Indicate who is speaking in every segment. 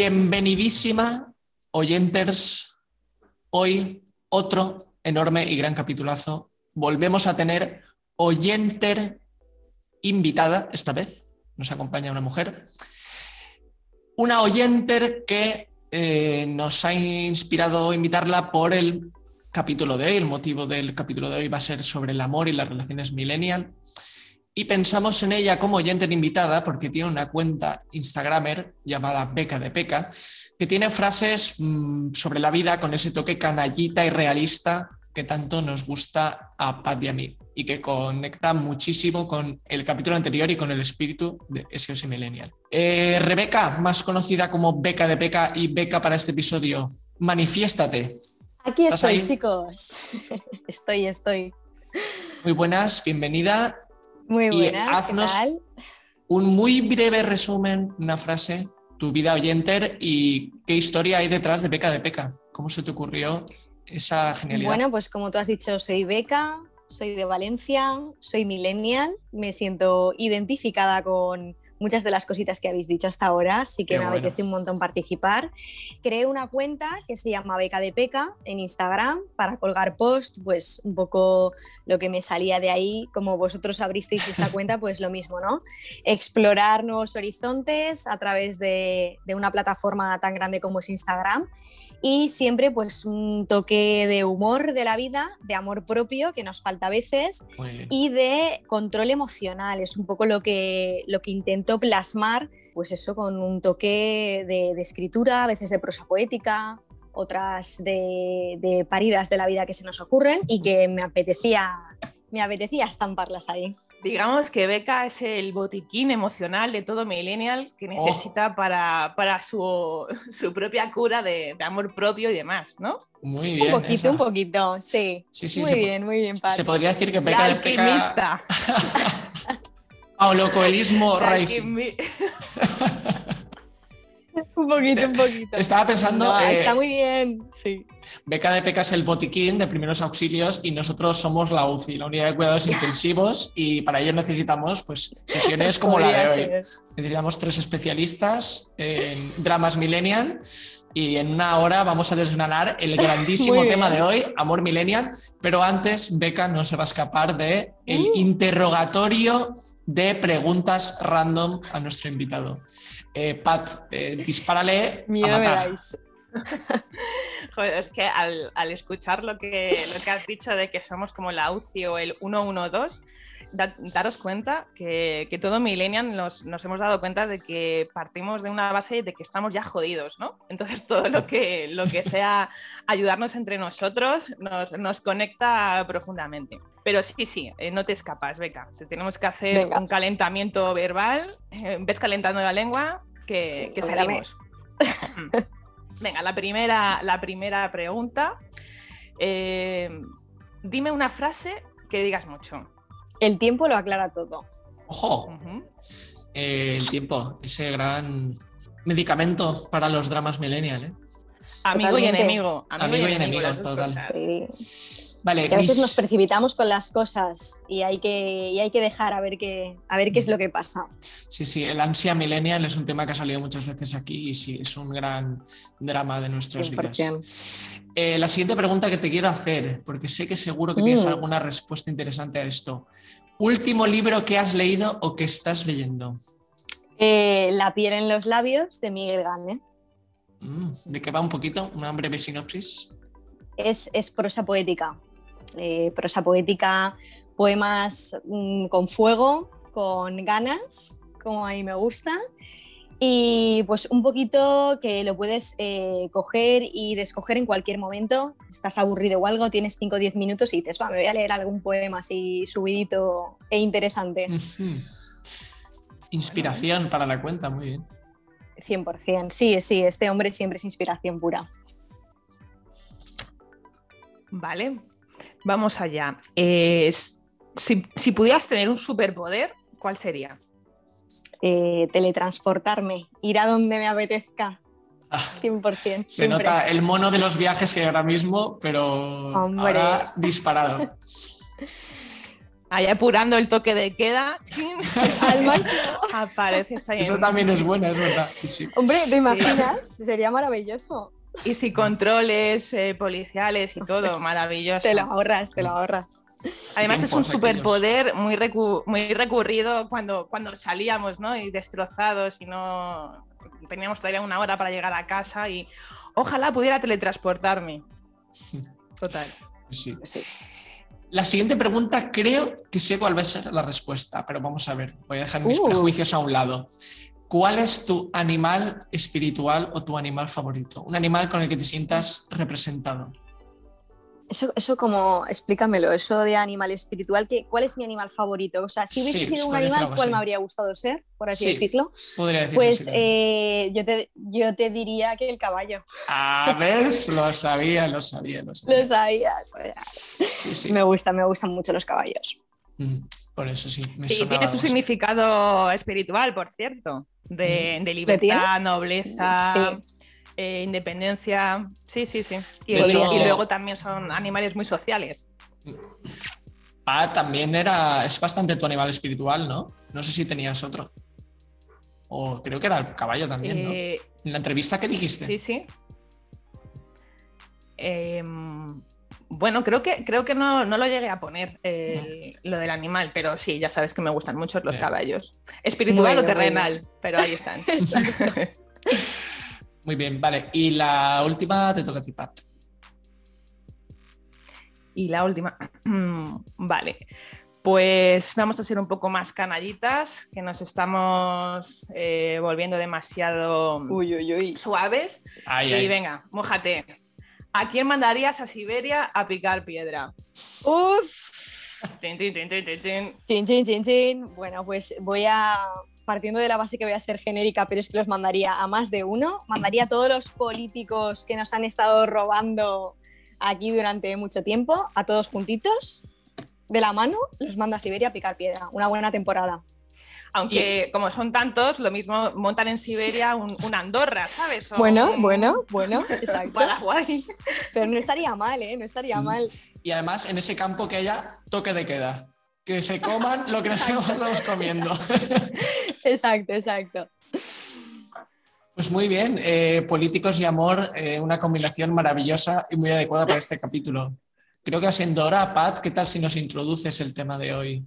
Speaker 1: Bienvenidísima, oyenters. Hoy otro enorme y gran capitulazo. Volvemos a tener oyenter invitada, esta vez nos acompaña una mujer. Una oyenter que eh, nos ha inspirado invitarla por el capítulo de hoy. El motivo del capítulo de hoy va a ser sobre el amor y las relaciones millennial y pensamos en ella como oyente invitada porque tiene una cuenta Instagramer llamada Beca de Peca, que tiene frases mm, sobre la vida con ese toque canallita y realista que tanto nos gusta a Pat y a mí y que conecta muchísimo con el capítulo anterior y con el espíritu de SOS Millennial. Eh, Rebeca, más conocida como Beca de Peca y Beca para este episodio, manifiéstate.
Speaker 2: Aquí estoy, chicos. estoy, estoy.
Speaker 1: Muy buenas, bienvenida.
Speaker 2: Muy buenas.
Speaker 1: haznos un muy breve resumen, una frase, tu vida oyenter y qué historia hay detrás de Beca de Peca. ¿Cómo se te ocurrió esa genialidad?
Speaker 2: Bueno, pues como tú has dicho, soy Beca, soy de Valencia, soy millennial, me siento identificada con muchas de las cositas que habéis dicho hasta ahora, sí que me apetece un montón participar. Creé una cuenta que se llama Beca de Peca en Instagram para colgar post, pues un poco lo que me salía de ahí, como vosotros abristeis esta cuenta, pues lo mismo, ¿no? Explorar nuevos horizontes a través de, de una plataforma tan grande como es Instagram y siempre pues un toque de humor de la vida, de amor propio que nos falta a veces y de control emocional. Es un poco lo que, lo que intento plasmar, pues eso con un toque de, escritura, a veces de prosa poética, otras de, de, paridas de la vida que se nos ocurren y que me apetecía, me apetecía estamparlas ahí.
Speaker 3: Digamos que Beca es el botiquín emocional de todo millennial que oh. necesita para, para su, su, propia cura de, de, amor propio y demás, ¿no?
Speaker 1: Muy bien.
Speaker 2: Un poquito, un poquito, sí. sí, sí muy bien, muy bien.
Speaker 1: Se podría decir que Beca
Speaker 3: es alquimista.
Speaker 1: Paulo Coelismo
Speaker 2: un poquito, un poquito.
Speaker 1: Estaba pensando.
Speaker 2: está eh, muy bien, sí.
Speaker 1: Beca de Peca es el botiquín de primeros auxilios y nosotros somos la UCI, la unidad de cuidados intensivos, y para ello necesitamos pues, sesiones como la de hoy. Necesitamos tres especialistas en dramas millennial y en una hora vamos a desgranar el grandísimo tema de hoy, amor millennial, pero antes Beca no se va a escapar de el uh. interrogatorio de preguntas random a nuestro invitado. Eh, Pat, eh, dispárale.
Speaker 2: Miedo a
Speaker 3: Joder, es que al, escuchar lo que, lo que has dicho de que somos como la UCI o el 112, daros cuenta que, que todo millennial nos, nos, hemos dado cuenta de que partimos de una base de que estamos ya jodidos, ¿no? Entonces todo lo que, lo que sea ayudarnos entre nosotros nos, nos conecta profundamente. Pero sí, sí, eh, no te escapas, Beca. Te tenemos que hacer un calentamiento verbal, eh, ves calentando la lengua, que, que salimos. Venga, la primera, la primera pregunta. Eh, dime una frase que digas mucho.
Speaker 2: El tiempo lo aclara todo.
Speaker 1: ¡Ojo! Eh, el tiempo, ese gran medicamento para los dramas millennial. ¿eh?
Speaker 3: Amigo y enemigo.
Speaker 1: Amigo, y enemigo, total.
Speaker 2: Sí. Vale, a veces nos precipitamos con las cosas y hay que, hay que dejar a ver, qué, a ver qué es lo que pasa.
Speaker 1: Sí, sí, el ansia millennial es un tema que ha salido muchas veces aquí y sí, es un gran drama de nuestras vidas. Eh, la siguiente pregunta que te quiero hacer, porque sé que seguro que tienes mm. alguna respuesta interesante a esto. ¿Último libro que has leído o que estás leyendo?
Speaker 2: Eh, la piel en los labios de Miguel Gane.
Speaker 1: Mm, ¿De qué va un poquito? Una breve sinopsis.
Speaker 2: Es, es prosa poética. Eh, prosa poética, poemas mm, con fuego, con ganas, como a mí me gusta. Y pues un poquito que lo puedes eh, coger y descoger en cualquier momento. Estás aburrido o algo, tienes 5 o 10 minutos y dices, va, me voy a leer algún poema así subidito e interesante.
Speaker 1: Inspiración para la cuenta, muy bien.
Speaker 2: 100%, sí, sí, este hombre siempre es inspiración pura.
Speaker 3: Vale, vamos allá. Eh, si, si pudieras tener un superpoder, ¿cuál sería?
Speaker 2: Eh, teletransportarme, ir a donde me apetezca. 100%.
Speaker 1: Ah. Se nota el mono de los viajes que ahora mismo, pero ahora disparado.
Speaker 3: Ahí apurando el toque de queda. Al máximo. Apareces ahí.
Speaker 1: Eso también es bueno, es verdad.
Speaker 2: Hombre, ¿te imaginas? Sería maravilloso.
Speaker 3: Y si controles eh, policiales y todo, maravilloso.
Speaker 2: Te lo ahorras, te lo ahorras.
Speaker 3: Además es un superpoder muy, muy recurrido cuando, cuando salíamos, ¿no? Y destrozados y no teníamos todavía una hora para llegar a casa y ojalá pudiera teletransportarme. Total.
Speaker 1: Sí. sí. La siguiente pregunta creo que sé cuál va a ser la respuesta, pero vamos a ver, voy a dejar mis uh. prejuicios a un lado. ¿Cuál es tu animal espiritual o tu animal favorito? Un animal con el que te sientas representado.
Speaker 2: Eso, eso como, explícamelo, eso de animal espiritual, ¿qué, ¿cuál es mi animal favorito? O sea, si hubiese sido un animal, ¿cuál me habría gustado ser, por así decirlo?
Speaker 1: Podría
Speaker 2: pues eh, yo, te, yo te diría que el caballo.
Speaker 1: A ver, lo sabía, lo sabía, lo sabía.
Speaker 2: Lo sabías. Me gustan, me gustan mucho los caballos.
Speaker 1: Mm, por eso sí.
Speaker 3: Me sí, tiene su significado espiritual, por cierto, de, de libertad, nobleza. Eh, independencia. Sí, sí, sí. Y, luego también son animales muy sociales.
Speaker 1: Ah, también era. Es bastante tu animal espiritual, ¿no? No sé si tenías otro. O creo que era el caballo también, ¿no? Eh, en la entrevista que dijiste.
Speaker 3: Sí, sí. Em, bueno, creo que, creo que no, lo llegué a poner lo del animal, pero sí, ya sabes que me gustan mucho los caballos. Espiritual o terrenal, pero ahí están.
Speaker 1: Muy bien, vale. Y la última te toca a ti, Pat.
Speaker 3: Y la última, vale. Pues vamos a ser un poco más canallitas, que nos estamos eh, volviendo demasiado suaves. y venga, mójate. ¿A quién mandarías a Siberia a picar piedra?
Speaker 2: Uf. Bueno, pues voy a partiendo de la base que voy a ser genérica, pero es que los mandaría a más de uno. Mandaría a todos los políticos que nos han estado robando aquí durante mucho tiempo, a todos juntitos, de la mano, los manda a Siberia a picar piedra. Una buena temporada.
Speaker 3: Aunque como son tantos, lo mismo montan en Siberia un, Andorra, ¿sabes?
Speaker 2: bueno, bueno, bueno, exacto. Paraguay. Pero no estaría mal, ¿eh? No estaría mm. mal.
Speaker 1: Y además en ese campo que haya toque de queda que se coman lo que estamos comiendo.
Speaker 2: Exacto, exacto.
Speaker 1: Pues muy bien, eh, políticos y amor, eh, una combinación maravillosa y muy adecuada para este capítulo. Creo que siendo hora, Pat, ¿qué tal si nos introduces el tema de hoy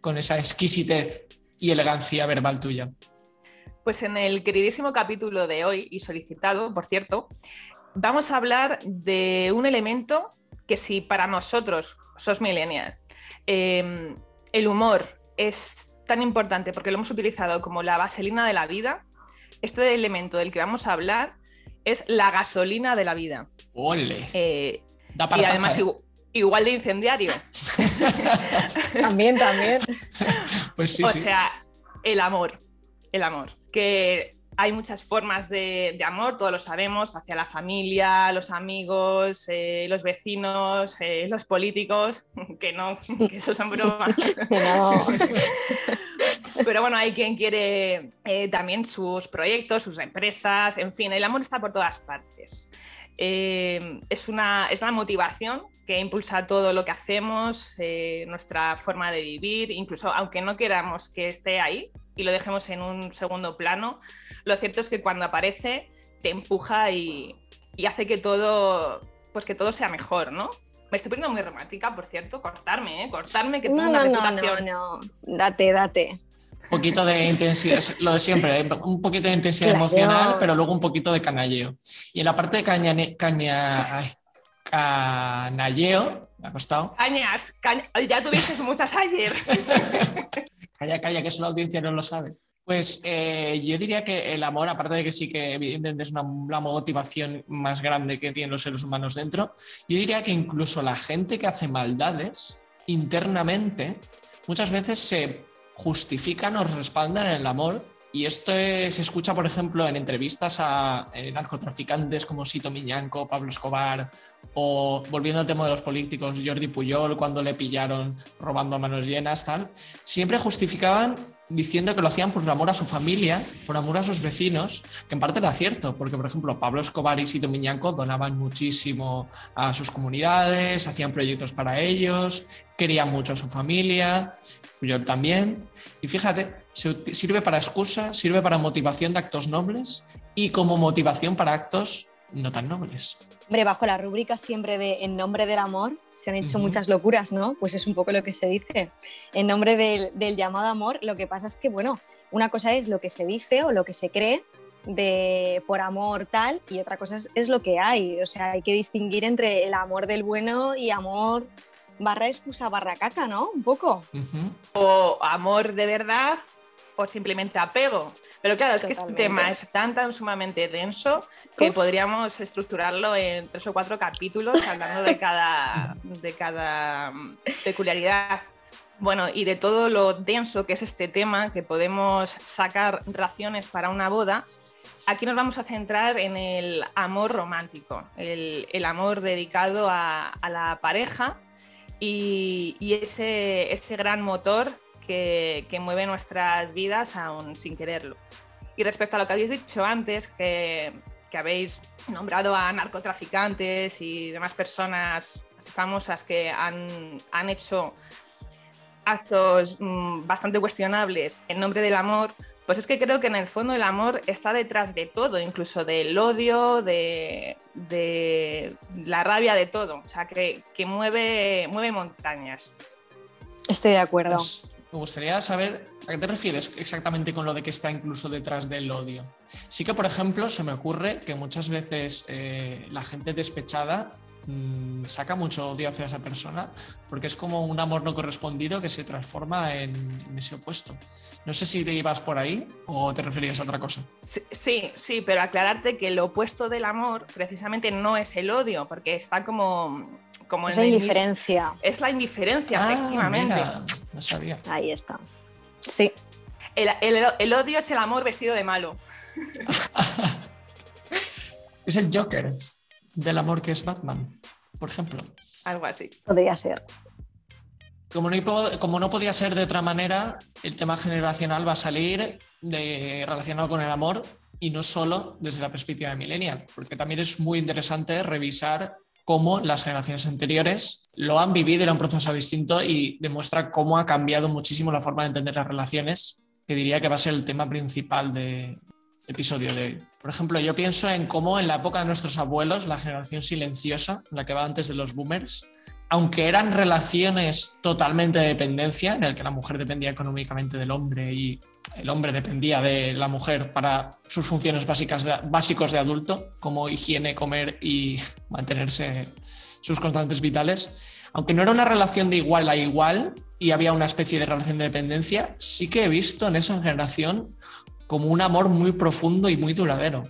Speaker 1: con esa exquisitez y elegancia verbal tuya?
Speaker 3: Pues en el queridísimo capítulo de hoy, y solicitado, por cierto, vamos a hablar de un elemento que si para nosotros, sos millennial, Em, el humor es tan importante porque lo hemos utilizado como la vaselina de la vida. Este elemento del que vamos a hablar es la gasolina de la vida.
Speaker 1: ¡Ole!
Speaker 3: Eh, y además igual, de incendiario.
Speaker 2: también, también.
Speaker 1: Pues sí,
Speaker 3: o sea, el amor. El amor. Que hay muchas formas de, amor, todos lo sabemos, hacia la familia, los amigos, eh, los vecinos, eh, los políticos, que no, que eso son bromas. Pero bueno, hay quien quiere eh, también sus proyectos, sus empresas, en fin, el amor está por todas partes. es, una, es la motivación que impulsa todo lo que hacemos, nuestra forma de vivir, incluso aunque no queramos que esté ahí, y lo dejemos en un segundo plano, lo cierto es que cuando aparece te empuja y, hace que todo, pues que todo sea mejor, ¿no? Me estoy poniendo muy romántica, por cierto, cortarme, ¿eh? Cortarme, que tengo una reputación.
Speaker 2: No, no, date, date.
Speaker 1: Un poquito de intensidad, lo de siempre, ¿eh? un poquito de intensidad emocional, pero luego un poquito de canalleo. Y en la parte de caña, caña, canalleo, me ha costado.
Speaker 3: Cañas, ya tuviste muchas ayer.
Speaker 1: Calla, calla, que eso la audiencia no lo sabe. Pues eh, yo diría que el amor, aparte de que sí que evidentemente es una, motivación más grande que tienen los seres humanos dentro, yo diría que incluso la gente que hace maldades internamente muchas veces se justifican o respaldan en el amor y esto se escucha, por ejemplo, en entrevistas a eh, narcotraficantes como Sito Miñanco, Pablo Escobar, o volviendo al tema de los políticos, Jordi Puyol, cuando le pillaron robando a manos llenas, tal. Siempre justificaban diciendo que lo hacían por amor a su familia, por amor a sus vecinos, que en parte era cierto, porque por ejemplo Pablo Escobar y Sito Miñanco donaban muchísimo a sus comunidades, hacían proyectos para ellos, querían mucho a su familia, yo también, y fíjate, sirve para excusa, sirve para motivación de actos nobles y como motivación para actos no tan nobles.
Speaker 2: Hombre, bajo la rúbrica siempre de en nombre del amor se han hecho muchas locuras, ¿no? Pues es un poco lo que se dice. En nombre del, llamado amor, lo que pasa es que, bueno, una cosa es lo que se dice o lo que se cree de por amor tal y otra cosa es, lo que hay. O sea, hay que distinguir entre el amor del bueno y amor barra excusa barra caca, ¿no? Un poco.
Speaker 3: O amor de verdad o simplemente apego. Pero claro, es que este tema es tan, tan sumamente denso que podríamos estructurarlo en tres o cuatro capítulos hablando de cada, de cada mm, peculiaridad. Bueno, y de todo lo denso que es este tema, que podemos sacar raciones para una boda, aquí nos vamos a centrar en el amor romántico, el, el amor dedicado a, a la pareja y, y ese, ese gran motor que, mueve nuestras vidas aún sin quererlo. Y respecto a lo que habéis dicho antes, que, habéis nombrado a narcotraficantes y demás personas famosas que han, han hecho actos mm, bastante cuestionables en nombre del amor, pues es que creo que en el fondo el amor está detrás de todo, incluso del odio, de, la rabia, de todo. O sea, que, que mueve, mueve montañas.
Speaker 2: Estoy de acuerdo.
Speaker 1: Pues me gustaría saber a qué te refieres exactamente con lo de que está incluso detrás del odio. Sí que, por ejemplo, se me ocurre que muchas veces eh, la gente despechada mm, saca mucho odio hacia esa persona porque es como un amor no correspondido que se transforma en, ese opuesto. No sé si te ibas por ahí o te referías a otra cosa.
Speaker 3: Sí, sí, pero aclararte que el opuesto del amor precisamente no es el odio, porque está como
Speaker 2: es la indiferencia.
Speaker 3: Es la indiferencia, ah, efectivamente.
Speaker 1: No sabía.
Speaker 2: Ahí está. Sí.
Speaker 3: El, odio es el amor vestido de malo.
Speaker 1: es el Joker del amor que es Batman, por ejemplo.
Speaker 3: Algo así.
Speaker 2: Podría ser.
Speaker 1: Como no, como no podía ser de otra manera, el tema generacional va a salir de, relacionado con el amor y no solo desde la perspectiva de Millennial, porque también es muy interesante revisar cómo las generaciones anteriores lo han vivido, era un proceso distinto y demuestra cómo ha cambiado muchísimo la forma de entender las relaciones, que diría que va a ser el tema principal del episodio de hoy. Por ejemplo, yo pienso en cómo en la época de nuestros abuelos, la generación silenciosa, la que va antes de los boomers, aunque eran relaciones totalmente de dependencia, en el que la mujer dependía económicamente del hombre y el hombre dependía de la mujer para sus funciones básicas de, básicos de adulto, como higiene, comer y mantenerse sus constantes vitales. Aunque no era una relación de igual a igual y había una especie de relación de dependencia, sí que he visto en esa generación como un amor muy profundo y muy duradero.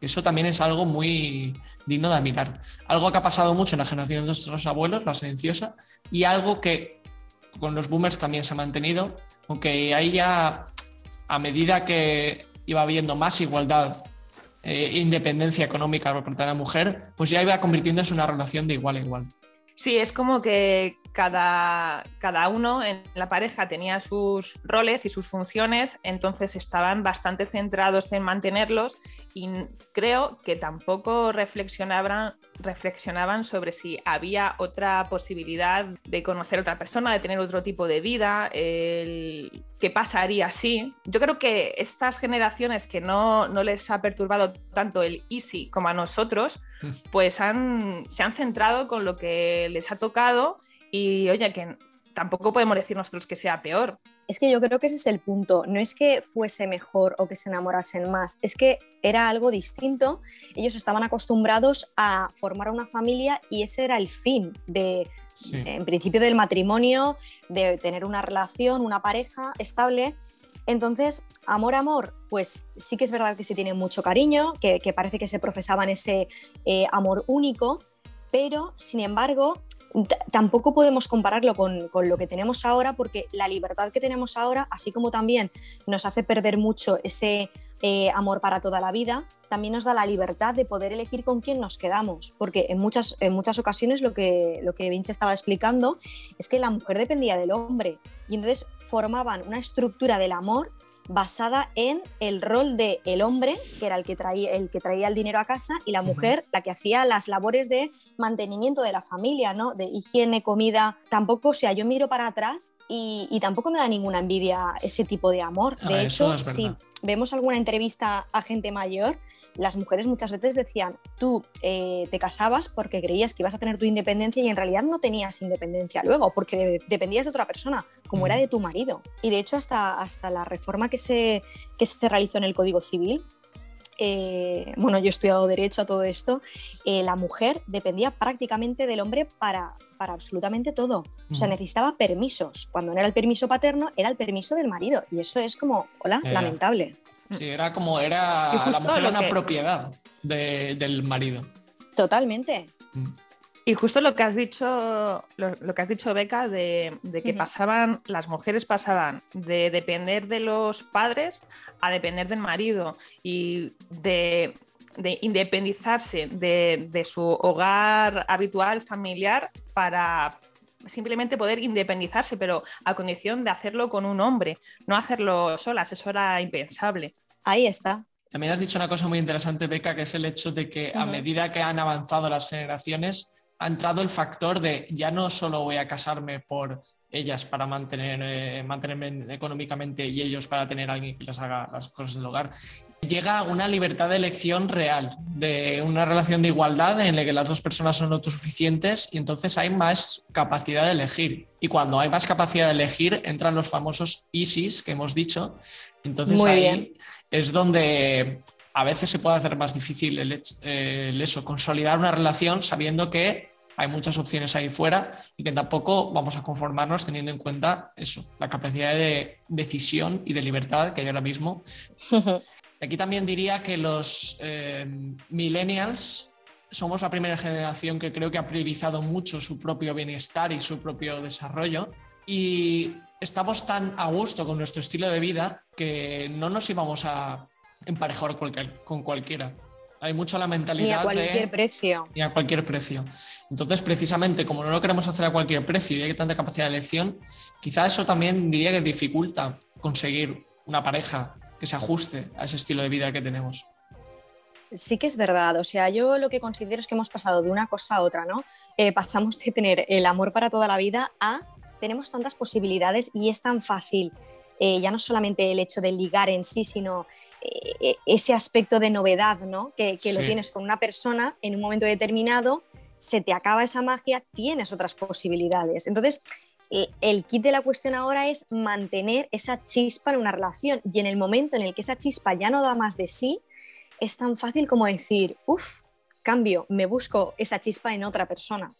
Speaker 1: Eso también es algo muy digno de admirar. Algo que ha pasado mucho en la generación de nuestros abuelos, la silenciosa, y algo que con los boomers también se ha mantenido, aunque ahí ya a medida que iba habiendo más igualdad e independencia económica por parte de la mujer, pues ya iba convirtiéndose en una relación de igual a igual.
Speaker 3: Sí, es como que cada, cada, uno en la pareja tenía sus roles y sus funciones, entonces estaban bastante centrados en mantenerlos y creo que tampoco reflexionaban, reflexionaban sobre si había otra posibilidad de conocer a otra persona, de tener otro tipo de vida, el, qué pasaría así. Yo creo que estas generaciones que no, no, les ha perturbado tanto el easy como a nosotros, mm. pues han, se han centrado con lo que les ha tocado y oye, que tampoco podemos decir nosotros que sea peor.
Speaker 2: Es que yo creo que ese es el punto. No es que fuese mejor o que se enamorasen más, es que era algo distinto. Ellos estaban acostumbrados a formar una familia y ese era el fin de, en principio, del matrimonio, de tener una relación, una pareja estable. Entonces, amor, amor, pues sí que es verdad que se tiene mucho cariño, que, parece que se profesaban ese eh, amor único, pero sin embargo, tampoco podemos compararlo con, con, lo que tenemos ahora porque la libertad que tenemos ahora, así como también nos hace perder mucho ese eh, amor para toda la vida, también nos da la libertad de poder elegir con quién nos quedamos, porque en muchas, en muchas ocasiones lo que, lo que Vince estaba explicando es que la mujer dependía del hombre y entonces formaban una estructura del amor basada en el rol de el hombre, que era el que, traía, el que traía el dinero a casa, y la mujer, la que hacía las labores de mantenimiento de la familia, ¿no? De higiene, comida. Tampoco, o sea, yo miro para atrás y, tampoco me da ninguna envidia ese tipo de amor. De ah, hecho, si vemos alguna entrevista a gente mayor, las mujeres muchas veces decían, tú eh, te casabas porque creías que ibas a tener tu independencia y en realidad no tenías independencia luego, porque dependías de otra persona, como era de tu marido. Y de hecho hasta, hasta la reforma que se, que se realizó en el Código Civil, eh, bueno, yo he estudiado derecho a todo esto, eh, la mujer dependía prácticamente del hombre para, para absolutamente todo. O sea, necesitaba permisos. Cuando no era el permiso paterno, era el permiso del marido. Y eso es como, hola, lamentable.
Speaker 1: Sí, era como, era la mujer una propiedad del marido.
Speaker 2: Totalmente.
Speaker 3: Mm. Y justo lo que has dicho, lo, que has dicho, Beca, de, que pasaban, las mujeres pasaban de depender de los padres a depender del marido y de, independizarse de, de, su hogar habitual, familiar, para simplemente poder independizarse, pero a condición de hacerlo con un hombre, no hacerlo solas, eso era impensable.
Speaker 2: Ahí está.
Speaker 1: También has dicho una cosa muy interesante, Beca, que es el hecho de que a medida que han avanzado las generaciones, ha entrado el factor de ya no solo voy a casarme por ellas para mantener, eh, mantenerme económicamente y ellos para tener a alguien que les haga las cosas del hogar. Llega una libertad de elección real, de una relación de igualdad en la que las dos personas son autosuficientes y entonces hay más capacidad de elegir. Y cuando hay más capacidad de elegir, entran los famosos ISIS que hemos dicho. Entonces ahí es donde a veces se puede hacer más difícil el, el eso, consolidar una relación sabiendo que hay muchas opciones ahí fuera y que tampoco vamos a conformarnos teniendo en cuenta eso, la capacidad de decisión y de libertad que hay ahora mismo. Aquí también diría que los eh, millennials somos la primera generación que creo que ha priorizado mucho su propio bienestar y su propio desarrollo y estamos tan a gusto con nuestro estilo de vida que no nos íbamos a emparejar con cualquiera. Hay mucho la mentalidad. Ni
Speaker 2: a cualquier precio.
Speaker 1: Ni a cualquier precio. Entonces, precisamente, como no lo queremos hacer a cualquier precio y hay tanta capacidad de elección, quizá eso también diría que dificulta conseguir una pareja que se ajuste a ese estilo de vida que tenemos.
Speaker 2: Sí que es verdad, o sea, yo lo que considero es que hemos pasado de una cosa a otra, ¿no? Eh, pasamos de tener el amor para toda la vida a tenemos tantas posibilidades y es tan fácil, eh, ya no solamente el hecho de ligar en sí, sino eh, ese aspecto de novedad, ¿no? Que, lo tienes con una persona en un momento determinado, se te acaba esa magia, tienes otras posibilidades. Entonces, el kit de la cuestión ahora es mantener esa chispa en una relación y en el momento en el que esa chispa ya no da más de sí, es tan fácil como decir, uff, cambio, me busco esa chispa en otra persona.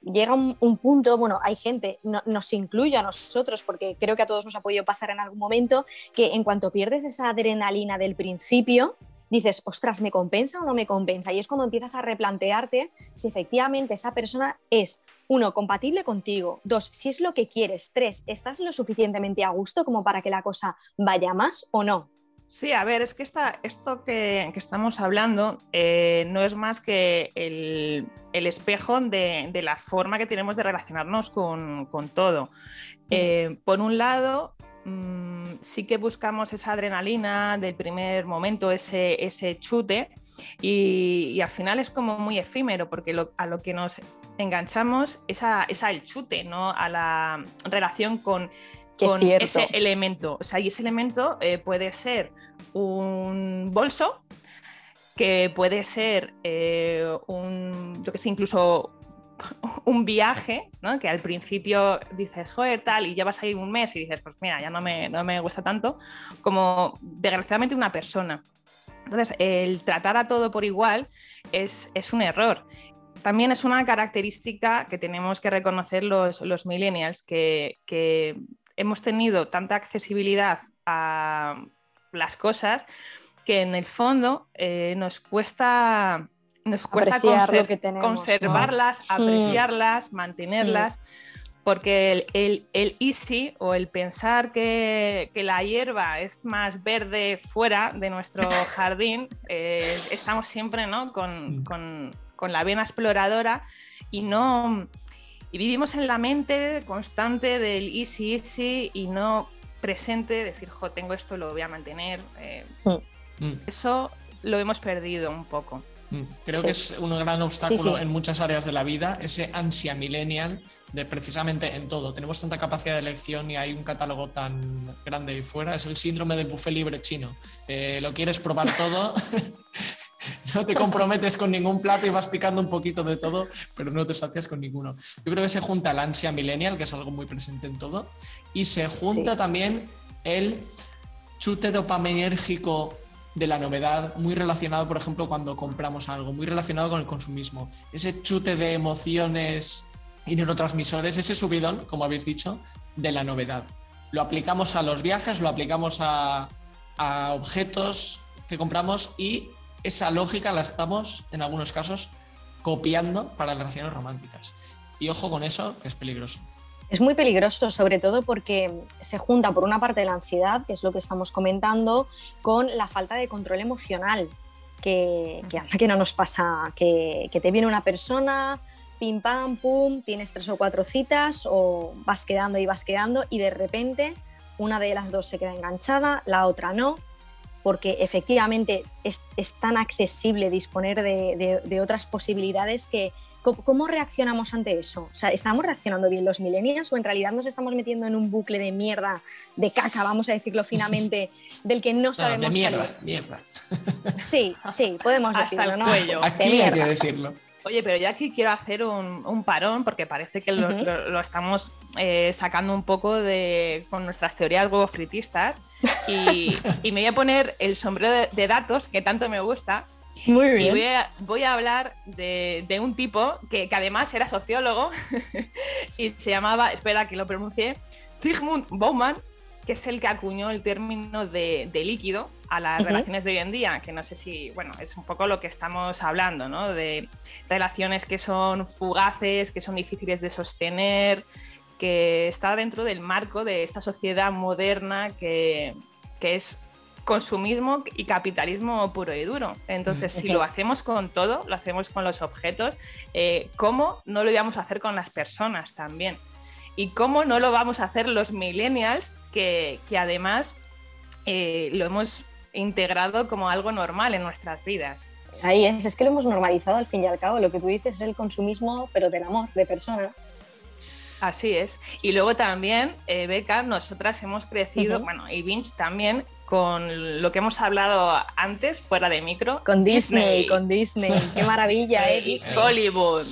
Speaker 2: Llega un, punto, bueno, hay gente, nos incluye a nosotros, porque creo que a todos nos ha podido pasar en algún momento, que en cuanto pierdes esa adrenalina del principio, dices, ostras, ¿me compensa o no me compensa? Y es cuando empiezas a replantearte si efectivamente esa persona es, uno, compatible contigo, dos, si es lo que quieres, tres, ¿estás lo suficientemente a gusto como para que la cosa vaya más o no?
Speaker 3: Sí, a ver, es que esto que, estamos hablando eh, no es más que el, espejo de, la forma que tenemos de relacionarnos con, todo. Eh, por un lado, mm, sí que buscamos esa adrenalina del primer momento, ese, ese chute, y, al final es como muy efímero, porque a lo que nos enganchamos es a, es al chute, ¿no? a la relación con con ese elemento. O sea, y ese elemento eh, puede ser un bolso, que puede ser eh, un, yo que sé, incluso un viaje, ¿no? que al principio dices, joder, tal, y ya vas a ir un mes y dices, pues mira, ya no me, no me gusta tanto, como desgraciadamente una persona. Entonces, el tratar a todo por igual es, es un error. También es una característica que tenemos que reconocer los, los millennials, que, hemos tenido tanta accesibilidad a las cosas que en el fondo eh, nos cuesta, nos cuesta conservarlas, apreciarlas, mantenerlas. Porque el, easy o el pensar que, la hierba es más verde fuera de nuestro jardín, eh, estamos siempre ¿no? con, con, con la vena exploradora y no y vivimos en la mente constante del easy easy y no presente, decir, jo, tengo esto, lo voy a mantener. Eh, mm. Eso lo hemos perdido un poco.
Speaker 1: Creo que es un gran obstáculo en muchas áreas de la vida, ese ansia millennial de precisamente en todo. Tenemos tanta capacidad de elección y hay un catálogo tan grande ahí fuera. Es el síndrome del buffet libre chino. Eh, lo quieres probar todo no te comprometes con ningún plato y vas picando un poquito de todo, pero no te sacias con ninguno. Yo creo que se junta la ansia millennial, que es algo muy presente en todo, y se junta también el chute dopaminérgico de la novedad, muy relacionado, por ejemplo, cuando compramos algo, muy relacionado con el consumismo. Ese chute de emociones y neurotransmisores, ese subidón, como habéis dicho, de la novedad. Lo aplicamos a los viajes, lo aplicamos a, a objetos que compramos y esa lógica la estamos, en algunos casos, copiando para relaciones románticas. Y ojo con eso, que es peligroso.
Speaker 2: Es muy peligroso, sobre todo porque se junta por una parte la ansiedad, que es lo que estamos comentando, con la falta de control emocional, que, que, que no nos pasa, que, te viene una persona, pim pam, pum, tienes tres o cuatro citas o vas quedando y vas quedando y de repente una de las dos se queda enganchada, la otra no, porque efectivamente es, tan accesible disponer de, otras posibilidades que ¿cómo, reaccionamos ante eso? O sea, ¿estamos reaccionando bien los millennials o en realidad nos estamos metiendo en un bucle de mierda, de caca, vamos a decirlo finamente, del que no sabemos
Speaker 1: de mierda, mierda.
Speaker 2: Sí, sí, podemos decirlo,
Speaker 3: Hasta el cuello.
Speaker 1: Aquí hay que decirlo.
Speaker 3: Oye, pero ya aquí quiero hacer un, parón porque parece que lo, estamos eh, sacando un poco de, con nuestras teorías huevo fritistas y, me voy a poner el sombrero de, datos que tanto me gusta.
Speaker 2: Muy bien.
Speaker 3: Y voy a, hablar de, un tipo que, además era sociólogo y se llamaba, espera que lo pronuncie, Zygmunt Bauman, que es el que acuñó el término de, líquido a las relaciones de hoy en día, que no sé si, bueno, es un poco lo que estamos hablando, ¿no? De relaciones que son fugaces, que son difíciles de sostener, que está dentro del marco de esta sociedad moderna que, es consumismo y capitalismo puro y duro. Entonces, si lo hacemos con todo, lo hacemos con los objetos, eh, ¿cómo no lo íbamos a hacer con las personas también? ¿Y cómo no lo vamos a hacer los millennials que, además eh, lo hemos integrado como algo normal en nuestras vidas?
Speaker 2: Ahí es, es que lo hemos normalizado al fin y al cabo. Lo que tú dices es el consumismo, pero del amor, de personas.
Speaker 3: Así es. Y luego también, eh, Beca, nosotras hemos crecido, bueno, y Vince también, con lo que hemos hablado antes, fuera de micro.
Speaker 2: Con Disney, con Disney. Qué maravilla, ¿eh?
Speaker 3: Hollywood.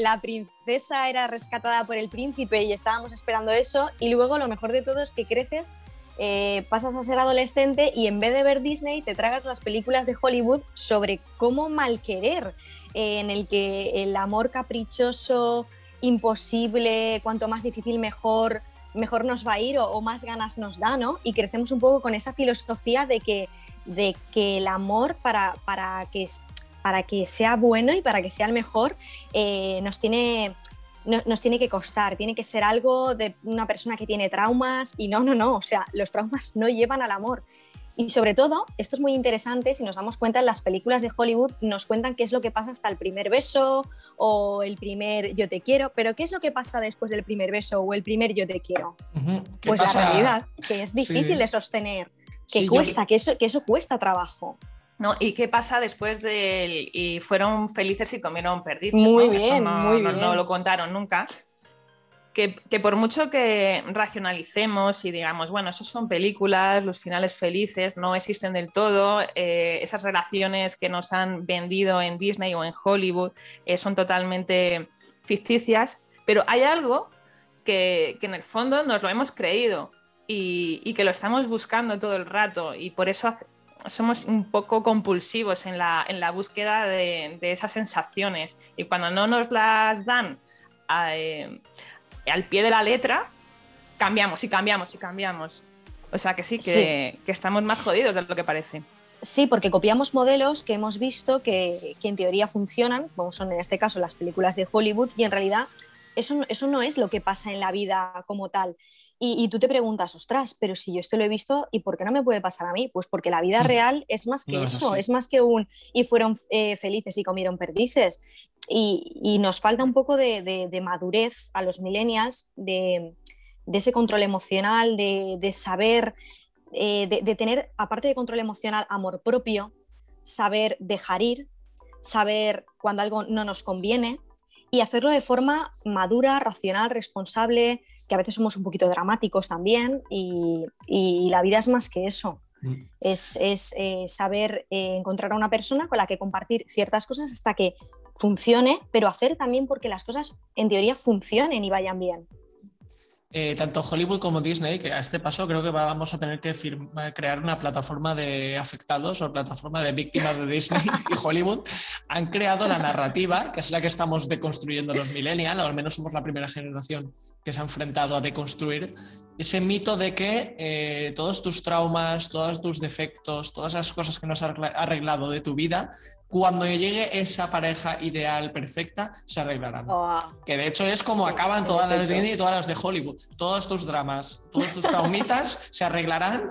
Speaker 2: La, princesa era rescatada por el príncipe y estábamos esperando eso. Y luego lo mejor de todo es que creces, eh, pasas a ser adolescente y en vez de ver Disney te tragas las películas de Hollywood sobre cómo malquerer, eh, en el que el amor caprichoso imposible, cuanto más difícil mejor, mejor nos va a ir o, más ganas nos da, ¿no? Y crecemos un poco con esa filosofía de que, de que el amor para, para, que, para que sea bueno y para que sea el mejor eh, nos tiene nos tiene que costar, tiene que ser algo de una persona que tiene traumas y no, no, no, o sea, los traumas no llevan al amor. Y sobre todo, esto es muy interesante, si nos damos cuenta, en las películas de Hollywood nos cuentan qué es lo que pasa hasta el primer beso o el primer yo te quiero, pero ¿qué es lo que pasa después del primer beso o el primer yo te quiero? Pues la realidad, que es difícil de sostener, que cuesta, que, eso, que eso cuesta trabajo.
Speaker 3: ¿no? ¿Y qué pasa después de y fueron felices y comieron perdices?
Speaker 2: Muy bien, muy
Speaker 3: bien.
Speaker 2: no
Speaker 3: lo contaron nunca que, por mucho que racionalicemos y digamos, bueno, eso son películas, los finales felices no existen del todo, eh, esas relaciones que nos han vendido en Disney o en Hollywood eh, son totalmente ficticias, pero hay algo que, en el fondo nos lo hemos creído y, que lo estamos buscando todo el rato y por eso somos un poco compulsivos en la, búsqueda de, esas sensaciones. Y cuando no nos las dan... Eh, al pie de la letra, cambiamos y cambiamos y cambiamos. O sea que sí, que, estamos más jodidos de lo que parece.
Speaker 2: Sí, porque copiamos modelos que hemos visto que, en teoría funcionan, como son en este caso las películas de Hollywood, y en realidad eso, eso no es lo que pasa en la vida como tal. Y, tú te preguntas, ostras, pero si yo esto lo he visto, ¿y por qué no me puede pasar a mí? Pues porque la vida real es más que eso, es más que un y fueron eh, felices y comieron perdices. Y, nos falta un poco de, madurez a los millennials, de, ese control emocional, de, saber, eh, de, tener, aparte de control emocional, amor propio, saber dejar ir, saber cuando algo no nos conviene y hacerlo de forma madura, racional, responsable, que a veces somos un poquito dramáticos también y, la vida es más que eso. Mm. Es, eh, saber eh, encontrar a una persona con la que compartir ciertas cosas hasta que funcione, pero hacer también porque las cosas en teoría funcionen y vayan bien.
Speaker 1: Eh, tanto Hollywood como Disney, que a este paso creo que vamos a tener que crear una plataforma de afectados o plataforma de víctimas de Disney y Hollywood, han creado la narrativa, que es la que estamos deconstruyendo los millennials, o al menos somos la primera generación que se ha enfrentado a deconstruir, ese mito de que eh, todos tus traumas, todos tus defectos, todas esas cosas que no has arreglado de tu vida, cuando llegue esa pareja ideal perfecta, se arreglarán. Oh. que de hecho es como acaban todas las de Disney y todas las de Hollywood. Todos tus dramas, todos tus traumitas se arreglarán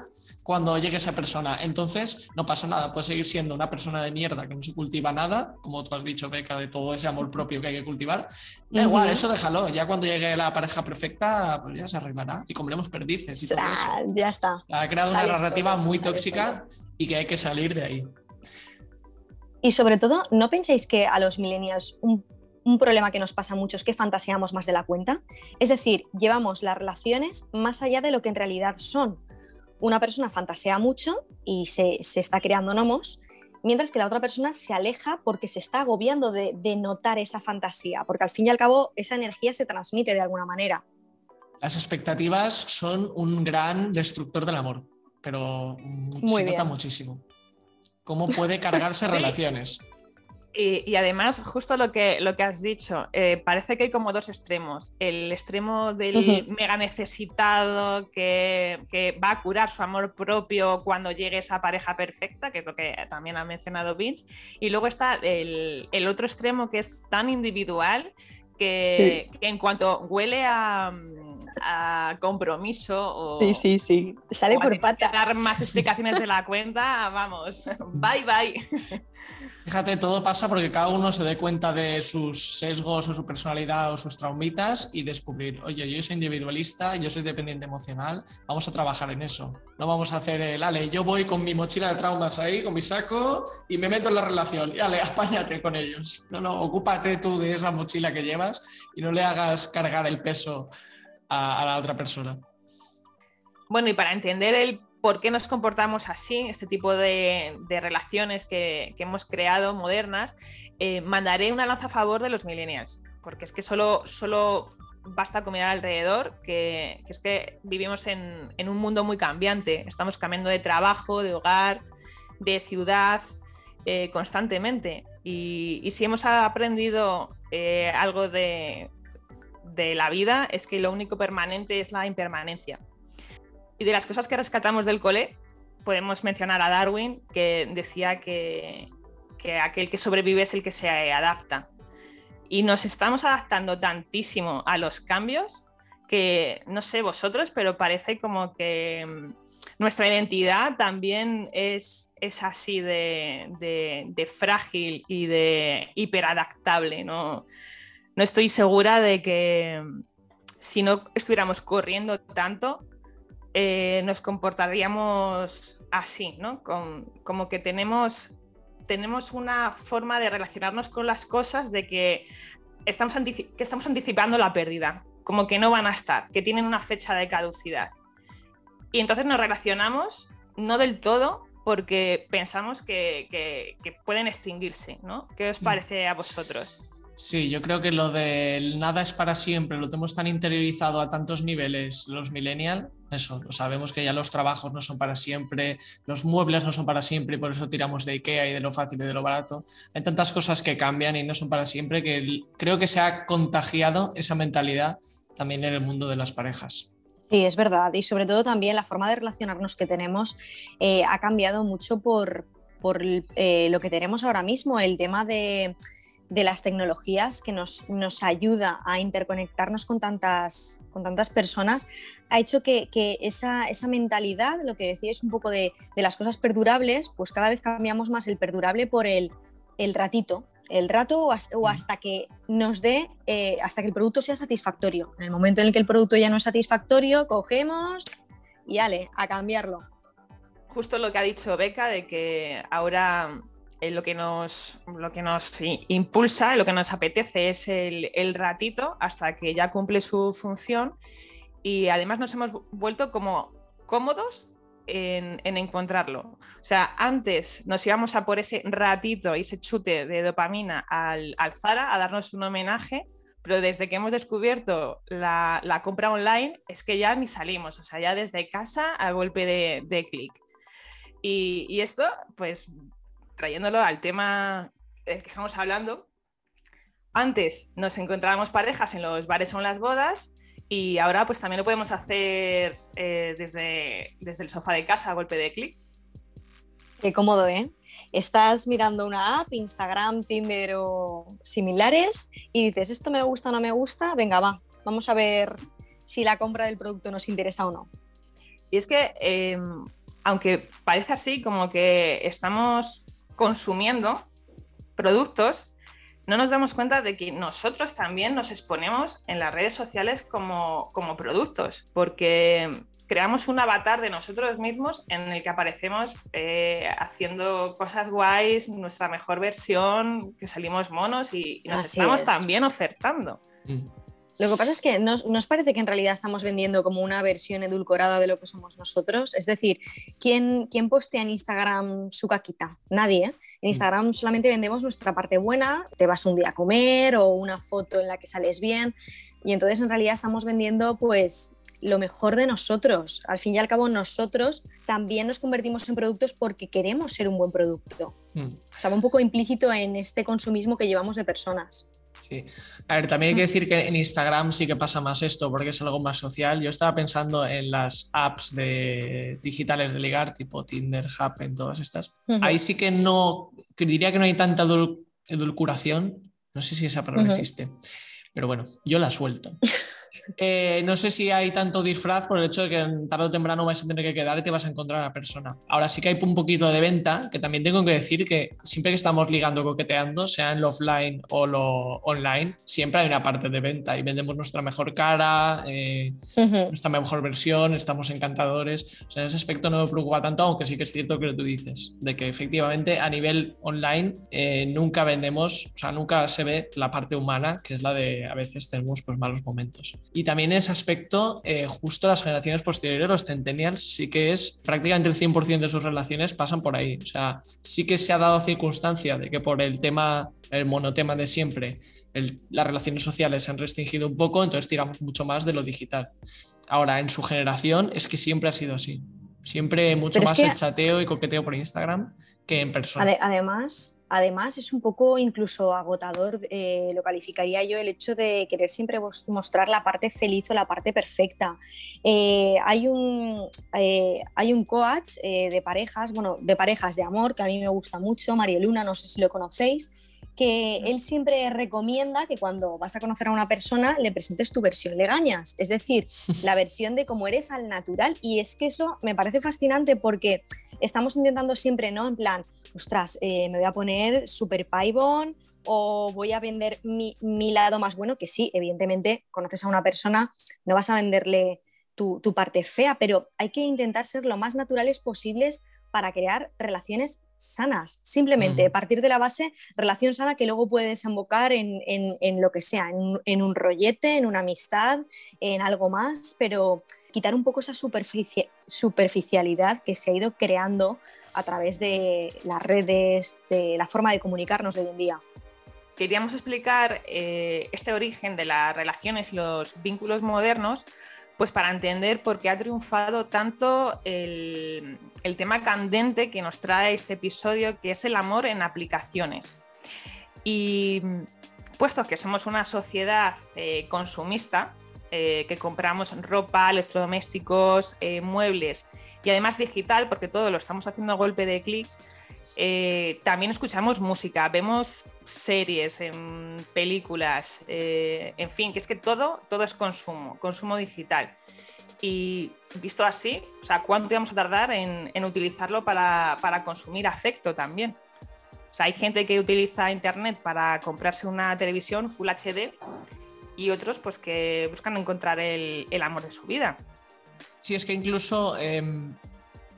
Speaker 1: cuando llegue esa persona. Entonces, no pasa nada, puedes seguir siendo una persona de mierda que no se cultiva nada, como tú has dicho, Beca, de todo ese amor propio que hay que cultivar. Da igual, eso déjalo. Ya cuando llegue la pareja perfecta, pues ya se arreglará. Y comeremos perdices y todo eso.
Speaker 2: Ya está.
Speaker 1: Ha creado una narrativa muy tóxica y que hay que salir de ahí.
Speaker 2: Y sobre todo, ¿no penséis que a los millennials un, un problema que nos pasa mucho es que fantaseamos más de la cuenta? Es decir, llevamos las relaciones más allá de lo que en realidad son una persona fantasea mucho y se, está creando gnomos, mientras que la otra persona se aleja porque se está agobiando de, notar esa fantasía, porque al fin y al cabo esa energía se transmite de alguna manera.
Speaker 1: Las expectativas son un gran destructor del amor, pero se nota muchísimo. ¿Cómo puede cargarse relaciones?
Speaker 3: Y, además, justo lo que, lo que has dicho, eh, parece que hay como dos extremos. El extremo del mega necesitado que, va a curar su amor propio cuando llegue esa pareja perfecta, que es lo que también ha mencionado Vince. Y luego está el, otro extremo que es tan individual que, en cuanto huele a, compromiso o,
Speaker 2: sí, sí, sí. Sale por patas.
Speaker 3: dar más explicaciones de la cuenta, vamos, bye bye.
Speaker 1: Fíjate, todo pasa porque cada uno se dé cuenta de sus sesgos o su personalidad o sus traumitas y descubrir, oye, yo soy individualista, yo soy dependiente emocional, vamos a trabajar en eso. No vamos a hacer el, ale, yo voy con mi mochila de traumas ahí, con mi saco y me meto en la relación. Y ale, apáñate con ellos. No, no, ocúpate tú de esa mochila que llevas y no le hagas cargar el peso a, la otra persona.
Speaker 3: Bueno, y para entender el por qué nos comportamos así, este tipo de, relaciones que, hemos creado modernas, eh, mandaré una lanza a favor de los millennials, porque es que solo, solo basta con mirar alrededor, que, es que vivimos en, un mundo muy cambiante, estamos cambiando de trabajo, de hogar, de ciudad eh, constantemente. Y, si hemos aprendido eh, algo de, de la vida, es que lo único permanente es la impermanencia. Y de las cosas que rescatamos del cole, podemos mencionar a Darwin, que decía que, aquel que sobrevive es el que se adapta. Y nos estamos adaptando tantísimo a los cambios que, no sé vosotros, pero parece como que mm, nuestra identidad también es, es así de, frágil y de hiperadaptable. ¿no? No estoy segura de que mm, si no estuviéramos corriendo tanto, eh, nos comportaríamos así, ¿no? como que tenemos, tenemos una forma de relacionarnos con las cosas de que estamos, que estamos anticipando la pérdida, como que no van a estar, que tienen una fecha de caducidad. Y entonces nos relacionamos, no del todo, porque pensamos que, que pueden extinguirse, ¿no? ¿Qué os mm. parece a vosotros?
Speaker 1: Sí, yo creo que lo del nada es para siempre, lo tenemos tan interiorizado a tantos niveles los millennials, eso, lo sabemos que ya los trabajos no son para siempre, los muebles no son para siempre y por eso tiramos de Ikea y de lo fácil y de lo barato. Hay tantas cosas que cambian y no son para siempre que creo que se ha contagiado esa mentalidad también en el mundo de las parejas.
Speaker 2: Sí, es verdad. Y sobre todo también la forma de relacionarnos que tenemos eh, ha cambiado mucho por, eh, lo que tenemos ahora mismo, el tema de, las tecnologías que nos, nos, ayuda a interconectarnos con tantas, con tantas personas, ha hecho que, esa, mentalidad, lo que decíais un poco de, las cosas perdurables, pues cada vez cambiamos más el perdurable por el, el ratito, el rato o hasta, que nos dé, eh, hasta que el producto sea satisfactorio. En el momento en el que el producto ya no es satisfactorio, cogemos y ale, a cambiarlo.
Speaker 3: Justo lo que ha dicho Beca de que ahora eh, lo, que nos, lo que nos impulsa, lo que nos apetece es el, el ratito hasta que ya cumple su función y además nos hemos vuelto como cómodos en, encontrarlo. O sea, antes nos íbamos a por ese ratito y ese chute de dopamina al, Zara a darnos un homenaje, pero desde que hemos descubierto la, compra online es que ya ni salimos, o sea, ya desde casa a golpe de, clic. Y, esto, pues trayéndolo al tema del que estamos hablando, antes nos encontrábamos parejas en los bares o en las bodas y ahora pues también lo podemos hacer eh, desde, desde el sofá de casa a golpe de clic.
Speaker 2: Qué cómodo, ¿eh? Estás mirando una app, Instagram, Tinder o similares y dices, esto me gusta o no me gusta, venga, va, vamos a ver si la compra del producto nos interesa o no.
Speaker 3: Y es que, em, aunque parece así, como que estamos consumiendo productos no nos damos cuenta de que nosotros también nos exponemos en las redes sociales como, productos, porque creamos un avatar de nosotros mismos en el que aparecemos eh, haciendo cosas guays, nuestra mejor versión, que salimos monos y, nos estamos también ofertando. Mm.
Speaker 2: Lo que pasa es que nos, nos, parece que en realidad estamos vendiendo como una versión edulcorada de lo que somos nosotros. Es decir, ¿quién, quién postea en Instagram su caquita? Nadie. ¿eh? En Instagram solamente vendemos nuestra parte buena, te vas un día a comer o una foto en la que sales bien y entonces en realidad estamos vendiendo pues lo mejor de nosotros. Al fin y al cabo nosotros también nos convertimos en productos porque queremos ser un buen producto. Mm. O sea, un poco implícito en este consumismo que llevamos de personas.
Speaker 1: Sí. A ver, también hay que decir que en Instagram sí que pasa más esto porque es algo más social. Yo estaba pensando en las apps de, digitales de ligar, tipo Tinder, Happen, todas estas. Ahí sí que no, diría que no hay tanta edulcuración. No sé si esa palabra existe, pero bueno, yo la suelto. Eh, no sé si hay tanto disfraz por el hecho de que tarde o temprano vas a tener que quedar y te vas a encontrar a la persona. Ahora sí que hay un poquito de venta, que también tengo que decir que siempre que estamos ligando, coqueteando, sea en lo offline o lo online, siempre hay una parte de venta y vendemos nuestra mejor cara, eh, nuestra mejor versión, estamos encantadores. O sea, en ese aspecto no me preocupa tanto, aunque sí que es cierto que tú dices, de que efectivamente a nivel online eh, nunca vendemos, o sea, nunca se ve la parte humana, que es la de a veces tenemos pues malos momentos. Y también en ese aspecto, eh, justo las generaciones posteriores, los centennials, sí que es prácticamente el 100% de sus relaciones pasan por ahí. O sea, sí que se ha dado circunstancia de que por el tema, el monotema de siempre, las relaciones sociales se han restringido un poco, entonces tiramos mucho más de lo digital. Ahora, en su generación es que siempre ha sido así. Siempre mucho más el chateo y coqueteo por Instagram que en persona.
Speaker 2: además, Además, es un poco incluso agotador, eh, lo calificaría yo, el hecho de querer siempre mostrar la parte feliz o la parte perfecta. Eh, hay, un, eh, hay un coach de parejas, bueno, de parejas de amor, que a mí me gusta mucho, Mario Luna, no sé si lo conocéis, que él siempre recomienda que cuando vas a conocer a una persona le presentes tu versión legañas, es decir, la versión de cómo eres al natural. Y es que eso me parece fascinante porque estamos intentando siempre, ¿no? En plan, ostras, eh, me voy a poner super paibón o voy a vender mi, lado más bueno, que sí, evidentemente, conoces a una persona, no vas a venderle tu, tu parte fea, pero hay que intentar ser lo más naturales posibles para crear relaciones sanas. Simplemente partir de la base, relación sana que luego puede desembocar en, lo que sea, en, un rollete, en una amistad, en algo más, pero quitar un poco esa superficialidad que se ha ido creando a través de las redes, de la forma de comunicarnos de hoy en día.
Speaker 3: Queríamos explicar eh, este origen de las relaciones y los vínculos modernos pues para entender por qué ha triunfado tanto el, tema candente que nos trae este episodio, que es el amor en aplicaciones. Y puesto que somos una sociedad eh, consumista, eh, que compramos ropa, electrodomésticos, eh, muebles y además digital, porque todo lo estamos haciendo a golpe de clic, eh, también escuchamos música, vemos series, en películas, en fin, que es que todo, todo es consumo, consumo digital. Y visto así, o sea, ¿cuánto vamos a tardar en, utilizarlo para, para consumir afecto también? O sea, hay gente que utiliza Internet para comprarse una televisión Full HD y otros pues que buscan encontrar el, amor de su vida.
Speaker 1: Sí, es que incluso, eh,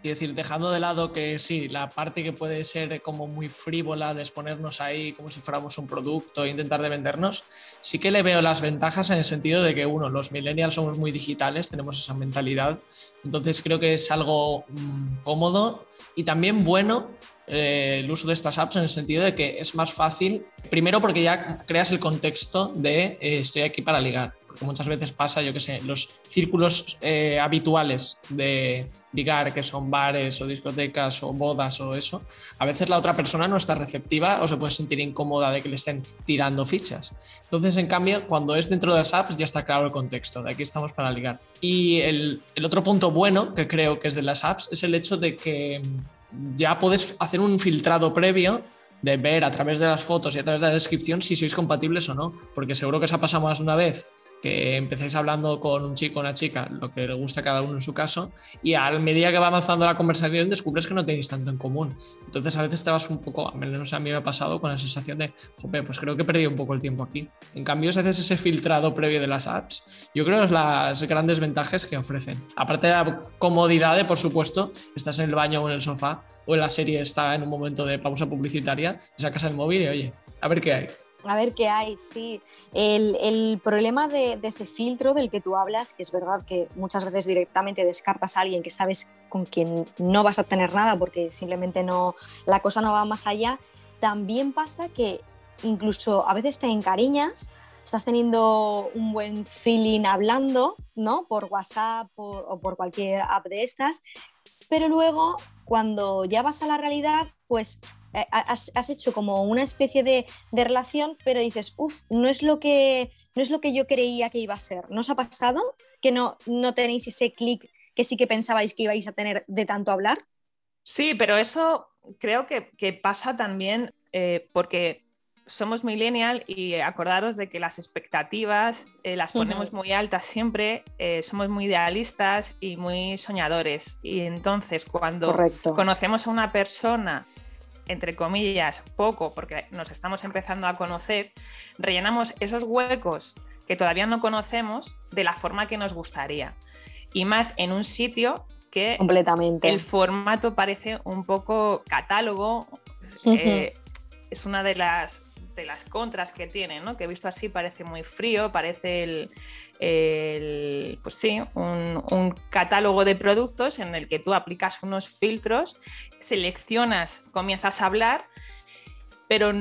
Speaker 1: decir, dejando de lado que sí, la parte que puede ser como muy frívola de exponernos ahí como si fuéramos un producto e intentar de vendernos, sí que le veo las ventajas en el sentido de que, uno, los millennials somos muy digitales, tenemos esa mentalidad, entonces creo que es algo mm, cómodo y también bueno eh, el uso de estas apps en el sentido de que es más fácil, primero porque ya creas el contexto de eh, estoy aquí para ligar, porque muchas veces pasa, yo que sé, los círculos eh, habituales de ligar, que son bares o discotecas o bodas o eso, a veces la otra persona no está receptiva o se puede sentir incómoda de que le estén tirando fichas. Entonces, en cambio, cuando es dentro de las apps ya está claro el contexto, de aquí estamos para ligar. Y el otro punto bueno que creo que es de las apps es el hecho de que ya puedes hacer un filtrado previo de ver a través de las fotos y a través de la descripción si sois compatibles o no, porque seguro que os ha pasado más de una vez que empecéis hablando con un chico o una chica, lo que le gusta a cada uno en su caso, y a medida que va avanzando la conversación descubres que no tenéis tanto en común. Entonces a veces te vas un poco, menos a mí me ha pasado con la sensación de, joder, pues creo que he perdido un poco el tiempo aquí. En cambio, si haces ese filtrado previo de las apps, yo creo que es las grandes ventajas que ofrecen. Aparte de la comodidad de, por supuesto, estás en el baño o en el sofá, o en la serie está en un momento de pausa publicitaria, sacas el móvil y oye, a ver qué hay.
Speaker 2: A ver qué hay, sí. El, problema de, ese filtro del que tú hablas, que es verdad que muchas veces directamente descartas a alguien que sabes con quien no vas a tener nada porque simplemente no, la cosa no va más allá, también pasa que incluso a veces te encariñas, estás teniendo un buen feeling hablando, ¿no? Por WhatsApp o por cualquier app de estas, pero luego cuando ya vas a la realidad, pues eh, has, hecho como una especie de, relación, pero dices, uff, no es lo que no es lo que yo creía que iba a ser. ¿No os ha pasado que no, no tenéis ese clic que sí que pensabais que ibais a tener de tanto hablar?
Speaker 3: Sí, pero eso creo que, pasa también eh, porque somos millennial y acordaros de que las expectativas eh, las ponemos muy altas siempre, somos muy idealistas y muy soñadores. Y entonces cuando conocemos a una persona entre comillas, poco, porque nos estamos empezando a conocer, rellenamos esos huecos que todavía no conocemos de la forma que nos gustaría. Y más en un sitio que
Speaker 2: Completamente.
Speaker 3: el formato parece un poco catálogo. Eh, es una de las de las contras que tiene, ¿no? que visto así parece muy frío, parece el, pues sí, un, catálogo de productos en el que tú aplicas unos filtros, seleccionas, comienzas a hablar, pero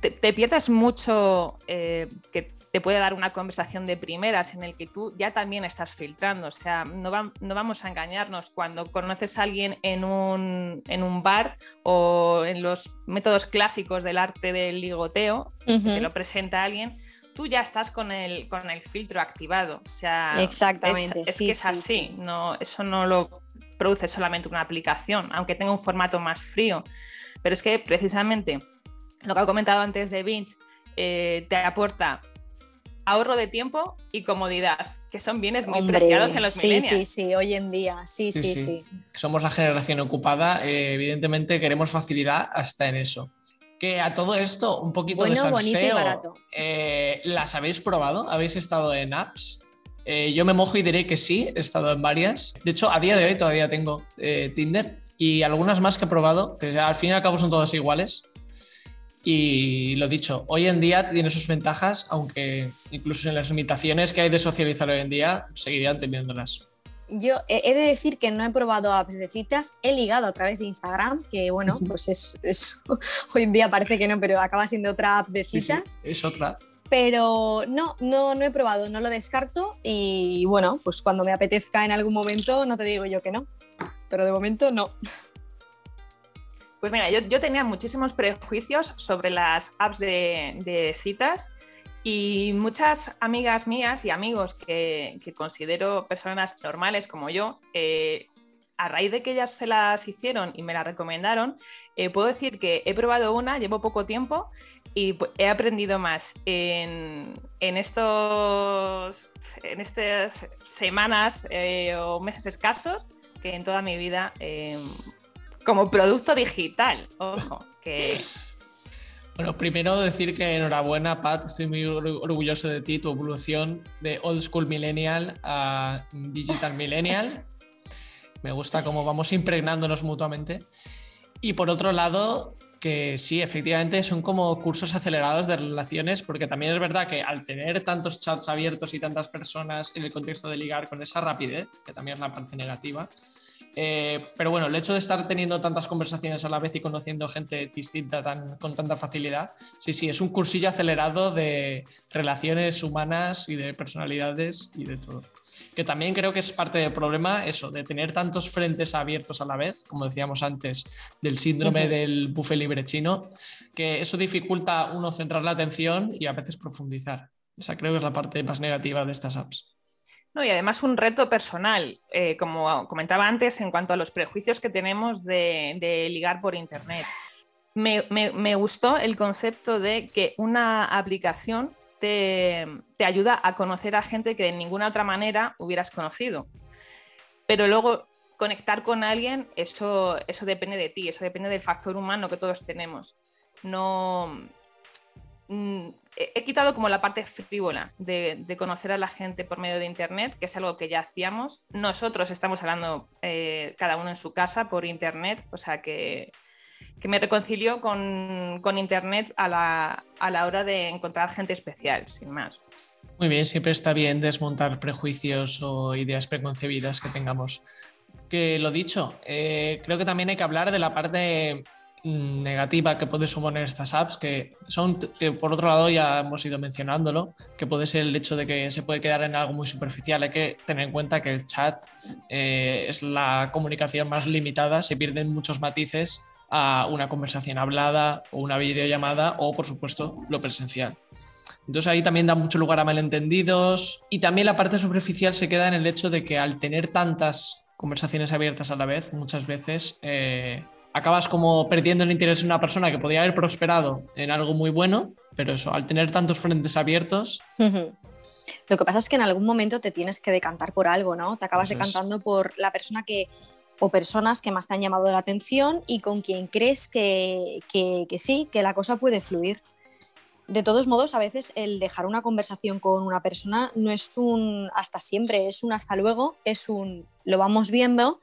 Speaker 3: te, pierdes mucho eh, que te puede dar una conversación de primeras en el que tú ya también estás filtrando. O sea, no, vamos a engañarnos. Cuando conoces a alguien en un, en un, bar o en los métodos clásicos del arte del ligoteo, que te lo presenta alguien, tú ya estás con el, con el filtro activado. O sea,
Speaker 2: Exactamente.
Speaker 3: Es, que es así. No, eso no lo produce solamente una aplicación, aunque tenga un formato más frío. Pero es que precisamente lo que ha comentado antes de Vince, eh, te aporta ahorro de tiempo y comodidad, que son bienes muy preciados en los
Speaker 2: sí, Sí, sí, hoy en día, sí, sí, sí.
Speaker 1: Somos la generación ocupada, eh, evidentemente queremos facilidad hasta en eso. Que a todo esto, un poquito de salseo, barato. Eh, ¿las habéis probado? ¿Habéis estado en apps? Eh, yo me mojo y diré que sí, he estado en varias. De hecho, a día de hoy todavía tengo Tinder y algunas más que he probado, que al fin y al cabo son todas iguales. Y lo dicho, hoy en día tiene sus ventajas, aunque incluso en las limitaciones que hay de socializar hoy en día, seguirían teniéndolas.
Speaker 2: Yo he de decir que no he probado apps de citas, he ligado a través de Instagram, que bueno, pues es, hoy en día parece que no, pero acaba siendo otra app de citas.
Speaker 1: es otra.
Speaker 2: Pero no, no, no he probado, no lo descarto y bueno, pues cuando me apetezca en algún momento no te digo yo que no, pero de momento no.
Speaker 3: Pues mira, yo, tenía muchísimos prejuicios sobre las apps de, citas Y muchas amigas mías y amigos que, considero personas normales como yo, eh, a raíz de que ellas se las hicieron y me las recomendaron, eh, puedo decir que he probado una, llevo poco tiempo y he aprendido más en, estos, en estas semanas eh, o meses escasos que en toda mi vida como producto digital. Ojo, que
Speaker 1: bueno, primero decir que enhorabuena, Pat, estoy muy orgulloso de ti, tu evolución de old school millennial a digital millennial. Me gusta cómo vamos impregnándonos mutuamente. Y por otro lado, que sí, efectivamente son como cursos acelerados de relaciones, porque también es verdad que al tener tantos chats abiertos y tantas personas en el contexto de ligar con esa rapidez, que también es la parte negativa, eh, pero bueno, el hecho de estar teniendo tantas conversaciones a la vez y conociendo gente distinta tan, con tanta facilidad, sí, sí, es un cursillo acelerado de relaciones humanas y de personalidades y de todo. Que también creo que es parte del problema eso, de tener tantos frentes abiertos a la vez, como decíamos antes, del síndrome del buffet libre chino, que eso dificulta uno centrar la atención y a veces profundizar. Esa creo que es la parte más negativa de estas apps
Speaker 3: y además un reto personal, eh, como comentaba antes, en cuanto a los prejuicios que tenemos de, ligar por Internet. Me, gustó el concepto de que una aplicación te, ayuda a conocer a gente que de ninguna otra manera hubieras conocido. Pero luego conectar con alguien, eso, eso depende de ti, eso depende del factor humano que todos tenemos. No, mm, he quitado como la parte frívola de, conocer a la gente por medio de Internet, que es algo que ya hacíamos. Nosotros estamos hablando eh, cada uno en su casa por Internet, o sea que, me reconcilio con, Internet a la, hora de encontrar gente especial, sin más.
Speaker 1: Muy bien, siempre está bien desmontar prejuicios o ideas preconcebidas que tengamos. Que lo dicho, eh, creo que también hay que hablar de la parte negativa que puede suponer estas apps, que son, que por otro lado ya hemos ido mencionándolo, que puede ser el hecho de que se puede quedar en algo muy superficial. Hay que tener en cuenta que el chat eh, es la comunicación más limitada, se pierden muchos matices a una conversación hablada o una videollamada o, por supuesto, lo presencial. Entonces ahí también da mucho lugar a malentendidos y también la parte superficial se queda en el hecho de que al tener tantas conversaciones abiertas a la vez, muchas veces eh, acabas como perdiendo el interés de una persona que podría haber prosperado en algo muy bueno, pero eso, al tener tantos frentes abiertos...
Speaker 2: Lo que pasa es que en algún momento te tienes que decantar por algo, ¿no? Te acabas decantando por la persona que o personas que más te han llamado la atención y con quien crees que, que sí, que la cosa puede fluir. De todos modos, a veces el dejar una conversación con una persona no es un hasta siempre, es un hasta luego, es un lo vamos viendo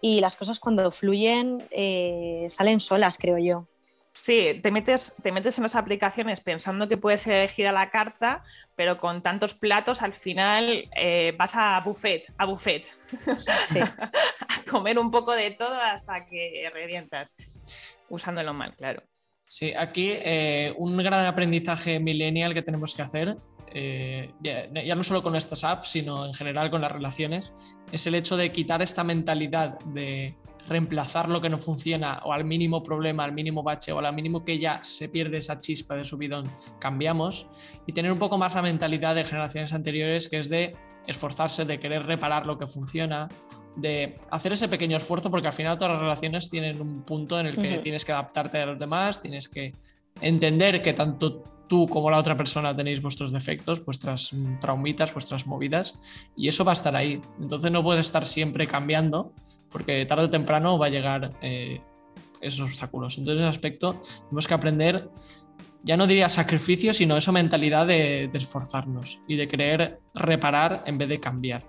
Speaker 2: y las cosas cuando fluyen eh, salen solas, creo yo.
Speaker 3: Sí, te metes, te metes en las aplicaciones pensando que puedes elegir a la carta, pero con tantos platos al final eh, vas a buffet, a buffet. a comer un poco de todo hasta que revientas, usándolo mal, claro.
Speaker 1: Sí, aquí eh, un gran aprendizaje millennial que tenemos que hacer eh, ya, no solo con estas apps, sino en general con las relaciones, es el hecho de quitar esta mentalidad de reemplazar lo que no funciona o al mínimo problema, al mínimo bache o al mínimo que ya se pierde esa chispa de subidón, cambiamos. Y tener un poco más la mentalidad de generaciones anteriores que es de esforzarse, de querer reparar lo que funciona, de hacer ese pequeño esfuerzo porque al final todas las relaciones tienen un punto en el que tienes que adaptarte a los demás, tienes que entender que tanto tú como la otra persona tenéis vuestros defectos, vuestras mm, traumitas, vuestras movidas, y eso va a estar ahí. Entonces no puedes estar siempre cambiando, porque tarde o temprano va a llegar eh, esos obstáculos. Entonces, en ese aspecto, tenemos que aprender, ya no diría sacrificio, sino esa mentalidad de, esforzarnos y de querer reparar en vez de cambiar.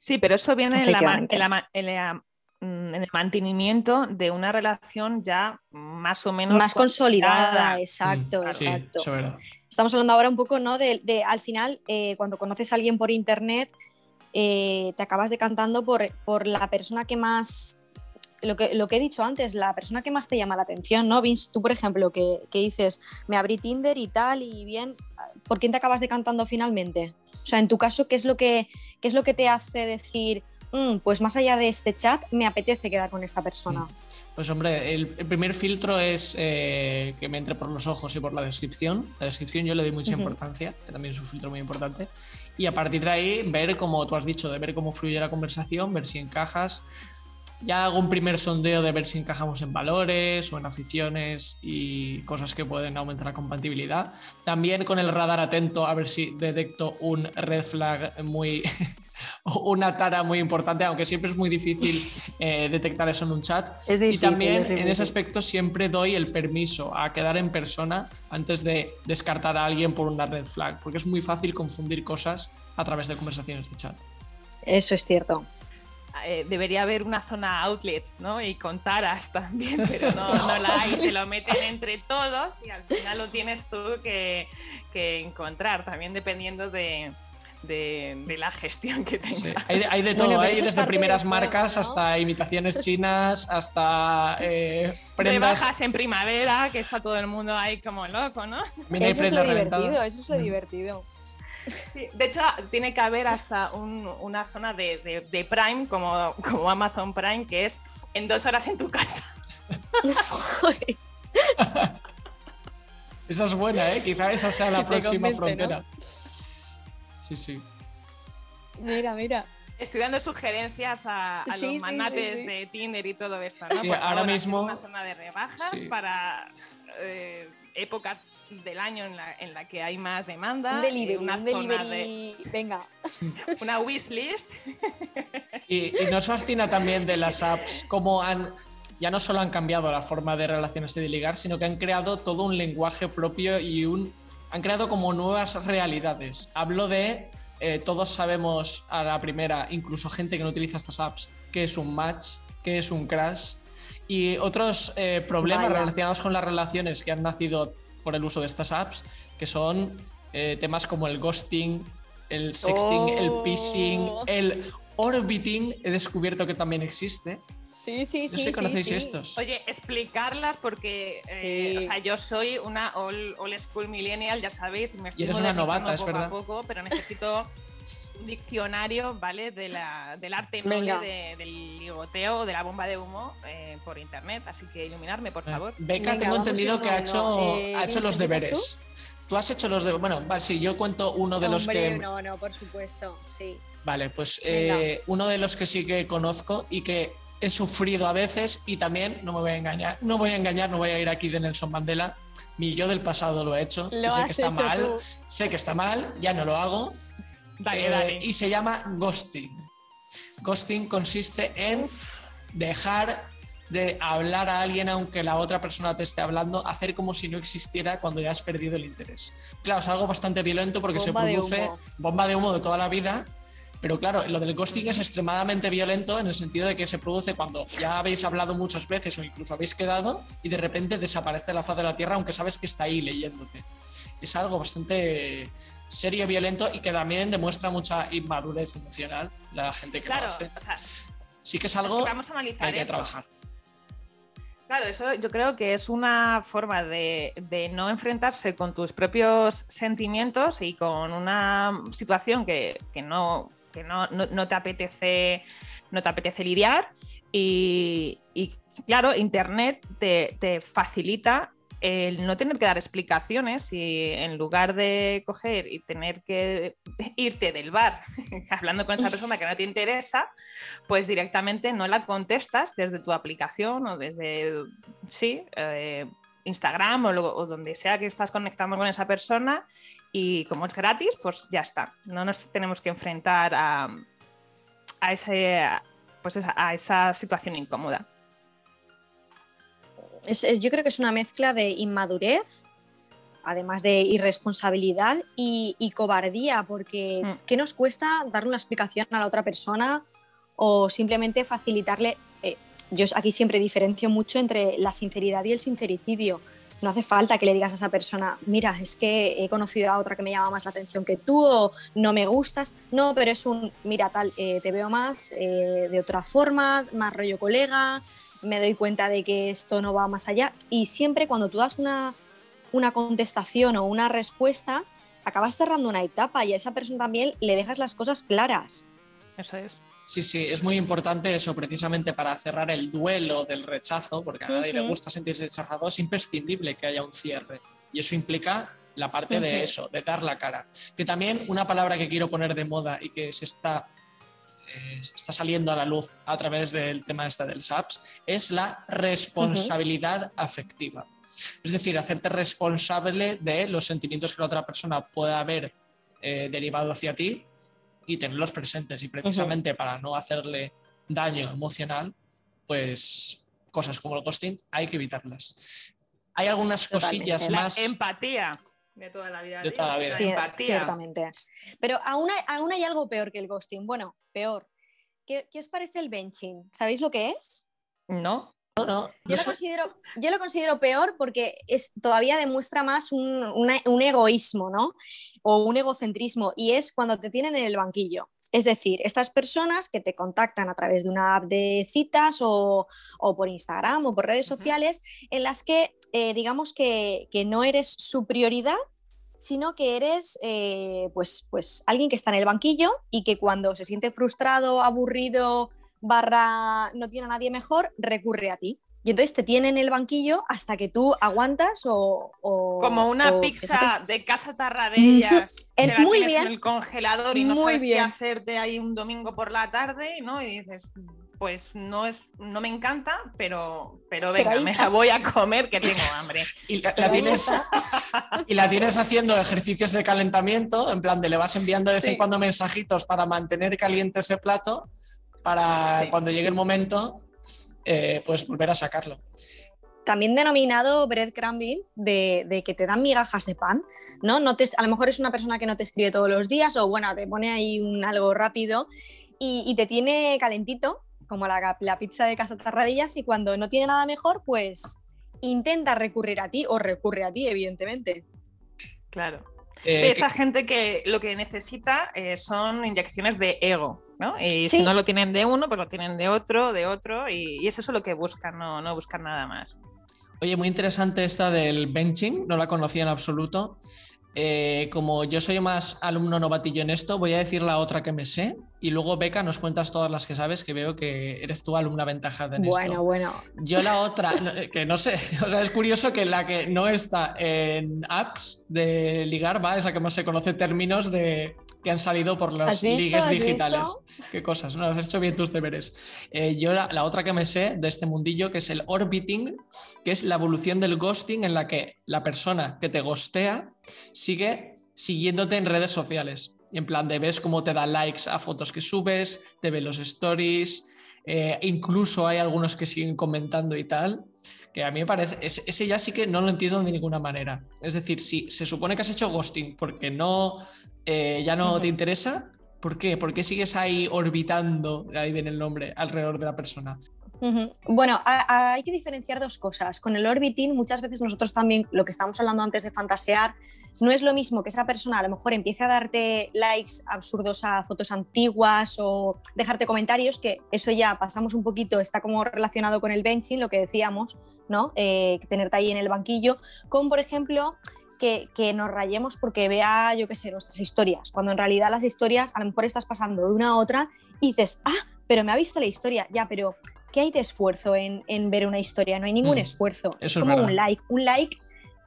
Speaker 3: Sí, pero eso viene en la, Mm, en el mantenimiento de una relación ya más o menos
Speaker 2: más consolidada, exacto, mm, exacto. Estamos hablando ahora un poco, ¿no? De, al final, eh, cuando conoces a alguien por internet, eh, te acabas decantando por, por la persona que más lo que, lo que, he dicho antes, la persona que más te llama la atención, ¿no? Vince, tú, por ejemplo, que, que, dices, me abrí Tinder y tal, y bien, ¿por quién te acabas decantando finalmente? O sea, en tu caso, ¿qué es lo que, qué es lo que te hace decir, mm, pues más allá de este chat, me apetece quedar con esta persona. Mm.
Speaker 1: Pues hombre, el, primer filtro es eh, que me entre por los ojos y por la descripción. La descripción yo le doy mucha importancia, que también es un filtro muy importante. Y a partir de ahí, ver, como tú has dicho, de ver cómo fluye la conversación, ver si encajas. Ya hago un primer sondeo de ver si encajamos en valores o en aficiones y cosas que pueden aumentar la compatibilidad. También con el radar atento a ver si detecto un red flag muy una tara muy importante, aunque siempre es muy difícil eh, detectar eso en un chat. y también en ese aspecto siempre doy el permiso a quedar en persona antes de descartar a alguien por una red flag, porque es muy fácil confundir cosas a través de conversaciones de chat.
Speaker 2: Eso es cierto.
Speaker 3: Eh, debería haber una zona outlet, ¿no? Y con taras también, pero no, la hay, te lo meten entre todos y al final lo tienes tú que encontrar, también dependiendo de, de, la gestión que tenga.
Speaker 1: Hay, de, todo, hay desde primeras marcas hasta imitaciones chinas, hasta eh,
Speaker 3: prendas. en primavera, que está todo el mundo ahí como loco, ¿no?
Speaker 2: eso es lo divertido, eso es lo divertido.
Speaker 3: de hecho, tiene que haber hasta una zona de, Prime, como, como Amazon Prime, que es en dos horas en tu casa.
Speaker 1: esa es buena, ¿eh? Quizá esa sea la próxima frontera. Sí, sí.
Speaker 2: Mira, mira.
Speaker 3: Estoy dando sugerencias a, los manates de Tinder y todo esto, ¿no?
Speaker 1: Sí, ahora mismo.
Speaker 3: Una zona de rebajas para eh, épocas del año en la, en la, que hay más demanda.
Speaker 2: Un delivery, una zona De, venga.
Speaker 3: Una wishlist.
Speaker 1: Y, y nos fascina también de las apps cómo han ya no solo han cambiado la forma de relacionarse y de ligar, sino que han creado todo un lenguaje propio y un han creado como nuevas realidades. Hablo de, eh, todos sabemos a la primera, incluso gente que no utiliza estas apps, qué es un match, qué es un crash y otros eh, problemas relacionados con las relaciones que han nacido por el uso de estas apps, que son eh, temas como el ghosting, el sexting, el phishing, oh. el orbiting, he descubierto que también existe.
Speaker 2: Sí, sí, sí.
Speaker 1: No sé, ¿conocéis estos?
Speaker 3: Oye, explicarlas porque eh, o sea, yo soy una all, school millennial, ya sabéis,
Speaker 1: me estoy y eres una novata, es verdad.
Speaker 3: A poco, pero necesito un diccionario, ¿vale? De la, del arte medio del ligoteo, de la bomba de humo eh, por internet, así que iluminarme, por favor.
Speaker 1: Beca, tengo entendido que ha hecho, eh, ha hecho los deberes. Tú? Has hecho los deberes. Bueno, vale, sí, yo cuento uno de los que.
Speaker 2: No, no, por supuesto, sí.
Speaker 1: Vale, pues uno de los que sí que conozco y que he sufrido a veces y también, no me voy a engañar, no voy a engañar, no voy a ir aquí de Nelson Mandela, mi yo del pasado lo he hecho, sé que está mal, sé que está mal, ya no lo hago. Eh, y se llama ghosting. Ghosting consiste en dejar de hablar a alguien aunque la otra persona te esté hablando, hacer como si no existiera cuando ya has perdido el interés. Claro, es algo bastante violento porque se produce bomba de humo de toda la vida pero claro, lo del ghosting es extremadamente violento en el sentido de que se produce cuando ya habéis hablado muchas veces o incluso habéis quedado y de repente desaparece la faz de la Tierra aunque sabes que está ahí leyéndote. Es algo bastante serio, violento y que también demuestra mucha inmadurez emocional la gente que lo hace. sí que es algo que, vamos a analizar hay que trabajar.
Speaker 3: Claro, eso yo creo que es una forma de, no enfrentarse con tus propios sentimientos y con una situación que, que no, que no, te apetece, no te apetece lidiar. Y, claro, Internet te, facilita el no tener que dar explicaciones y en lugar de coger y tener que irte del bar hablando con esa persona que no te interesa, pues directamente no la contestas desde tu aplicación o desde, sí, eh, Instagram o, o, donde sea que estás conectando con esa persona y como es gratis, pues ya está. No nos tenemos que enfrentar a, a, ese, pues a esa situación incómoda.
Speaker 2: Yo creo que es una mezcla de inmadurez, además de irresponsabilidad y, cobardía, porque mm. ¿qué nos cuesta darle una explicación a la otra persona o simplemente facilitarle? Eh, yo aquí siempre diferencio mucho entre la sinceridad y el sincericidio no hace falta que le digas a esa persona, mira, es que he conocido a otra que me llama más la atención que tú o no me gustas. No, pero es un, mira, tal, eh, te veo más eh, de otra forma, más rollo colega, me doy cuenta de que esto no va más allá. Y siempre cuando tú das una, una contestación o una respuesta, acabas cerrando una etapa y a esa persona también le dejas las cosas claras.
Speaker 3: Eso es.
Speaker 1: Sí, sí, es muy importante eso precisamente para cerrar el duelo del rechazo, porque a nadie le gusta sentirse rechazado, es imprescindible que haya un cierre. Y eso implica la parte de eso, de dar la cara. Que también una palabra que quiero poner de moda y que se está, eh, está saliendo a la luz a través del tema este del SAPS es la responsabilidad afectiva. Es decir, hacerte responsable de los sentimientos que la otra persona pueda haber eh, derivado hacia ti y tenerlos presentes. Y precisamente para no hacerle daño emocional, pues cosas como el ghosting hay que evitarlas. Hay algunas cosillas más.
Speaker 3: empatía de toda la vida.
Speaker 1: De toda la vida.
Speaker 2: empatía. Ciertamente. Pero aún hay, aún hay algo peor que el ghosting. Bueno, peor. ¿Qué, ¿Qué os parece el benching? ¿Sabéis lo que es?
Speaker 3: No.
Speaker 1: No, no,
Speaker 2: yo, lo considero, yo lo considero peor porque es, todavía demuestra más un, un, egoísmo, ¿no? O un egocentrismo, y es cuando te tienen en el banquillo. Es decir, estas personas que te contactan a través de una app de citas o, o por Instagram o por redes sociales, en las que eh, digamos que, que, no eres su prioridad, sino que eres eh, pues, pues alguien que está en el banquillo y que cuando se siente frustrado, aburrido, barra no tiene a nadie mejor, recurre a ti. Y entonces te tiene en el banquillo hasta que tú aguantas o...
Speaker 3: Como una pizza de casa tarradellas
Speaker 2: que muy bien.
Speaker 3: en el congelador y no sabes qué hacerte ahí un domingo por la tarde, ¿no? Y dices, pues no es no me encanta, pero, pero venga, me la voy a comer que tengo hambre.
Speaker 1: y, la, tienes, y la tienes haciendo ejercicios de calentamiento, en plan de le vas enviando de vez en cuando mensajitos para mantener caliente ese plato para cuando llegue el momento, eh, pues volver a sacarlo.
Speaker 2: También denominado breadcrumbing, de, de que te dan migajas de pan, ¿no? no te, a lo mejor es una persona que no te escribe todos los días o bueno, te pone ahí un algo rápido y, te tiene calentito, como la, la, pizza de casa tarradillas, y cuando no tiene nada mejor, pues intenta recurrir a ti o recurre a ti, evidentemente.
Speaker 3: Claro. Eh, esta gente que lo que necesita eh, son inyecciones de ego, ¿no? Y si no lo tienen de uno, pues lo tienen de otro, de otro, y, es eso lo que buscan, no, no buscan nada más.
Speaker 1: Oye, muy interesante esta del benching, no la conocía en absoluto. Eh, como yo soy más alumno novatillo en esto, voy a decir la otra que me sé y luego Beca nos cuentas todas las que sabes, que veo que eres tú alumna ventajada en
Speaker 2: esto.
Speaker 1: Bueno,
Speaker 2: bueno.
Speaker 1: Yo la otra, que no sé, o sea, es curioso que la que no está en apps de ligar, va, esa que más se conoce términos de que han salido por los ligues digitales. Qué cosas, ¿no? Has hecho bien tus deberes. Eh, yo la, la, otra que me sé de este mundillo, que es el orbiting, que es la evolución del ghosting en la que la persona que te ghostea sigue siguiéndote en redes sociales. En plan de ves cómo te da likes a fotos que subes, te ve los stories, eh, incluso hay algunos que siguen comentando y tal que a mí me parece, ese ya sí que no lo entiendo de ninguna manera. Es decir, si se supone que has hecho ghosting porque no, eh, ya no te interesa, ¿por qué? ¿Por qué sigues ahí orbitando, ahí viene el nombre, alrededor de la persona?
Speaker 2: Bueno, hay que diferenciar dos cosas. Con el orbiting, muchas veces nosotros también, lo que estábamos hablando antes de fantasear, no es lo mismo que esa persona a lo mejor empiece a darte likes absurdos a fotos antiguas o dejarte comentarios, que eso ya pasamos un poquito, está como relacionado con el benching, lo que decíamos, ¿no? Eh, tenerte ahí en el banquillo, con por ejemplo que, que, nos rayemos porque vea, yo qué sé, nuestras historias, cuando en realidad las historias a lo mejor estás pasando de una a otra y dices, ah, pero me ha visto la historia, ya, pero ¿qué hay de esfuerzo en, ver una historia? No hay ningún mm, esfuerzo.
Speaker 1: es
Speaker 2: como un like. Un like,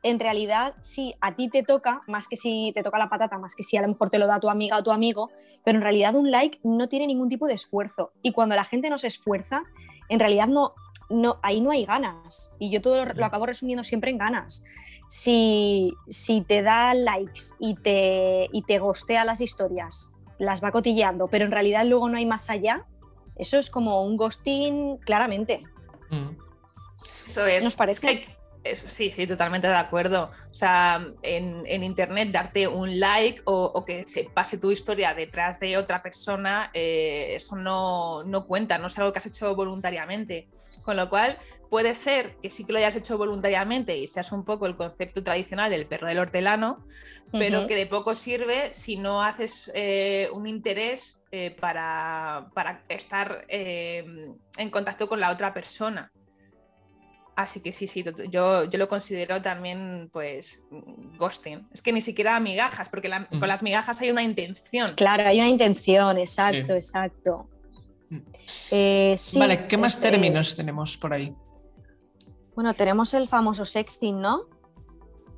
Speaker 2: en realidad, sí, a ti te toca, más que si te toca la patata, más que si a lo mejor te lo da tu amiga o tu amigo, pero en realidad un like no tiene ningún tipo de esfuerzo. Y cuando la gente no se esfuerza, en realidad no, no, ahí no hay ganas. Y yo todo lo, acabo resumiendo siempre en ganas. Si, si, te da likes y te, y te gostea las historias, las va cotilleando, pero en realidad luego no hay más allá, eso es como un ghosting claramente.
Speaker 3: Mm. Eso es.
Speaker 2: ¿Nos parece?
Speaker 3: Sí, sí, totalmente de acuerdo. O sea, en, internet darte un like o, que se pase tu historia detrás de otra persona, eh, eso no, cuenta, no es algo que has hecho voluntariamente. Con lo cual, puede ser que sí que lo hayas hecho voluntariamente y seas un poco el concepto tradicional del perro del hortelano, pero que de poco sirve si no haces eh, un interés eh, para, estar eh, en contacto con la otra persona. Así que sí, sí, yo, yo lo considero también, pues, ghosting. Es que ni siquiera migajas, porque con las migajas hay una intención.
Speaker 2: Claro, hay una intención, exacto, exacto.
Speaker 1: Mm. Eh, vale, ¿qué más términos tenemos por ahí?
Speaker 2: Bueno, tenemos el famoso sexting, ¿no?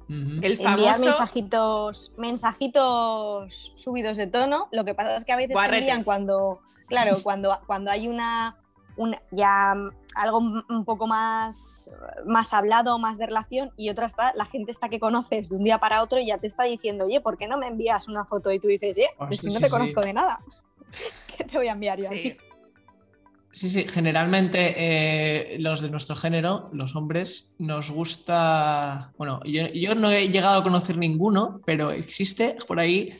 Speaker 3: El famoso...
Speaker 2: Enviar mensajitos, mensajitos subidos de tono. Lo que pasa es que a veces se envían cuando, claro, cuando, cuando hay una, una, ya algo un poco más, más hablado, más de relación, y otra está la gente está que conoces de un día para otro y ya te está diciendo, oye, ¿por qué no me envías una foto? Y tú dices, eh, pues si no te conozco de nada, ¿qué te voy a enviar yo a ti?
Speaker 1: Sí, sí, generalmente eh, los de nuestro género, los hombres, nos gusta, bueno, yo, no he llegado a conocer ninguno, pero existe por ahí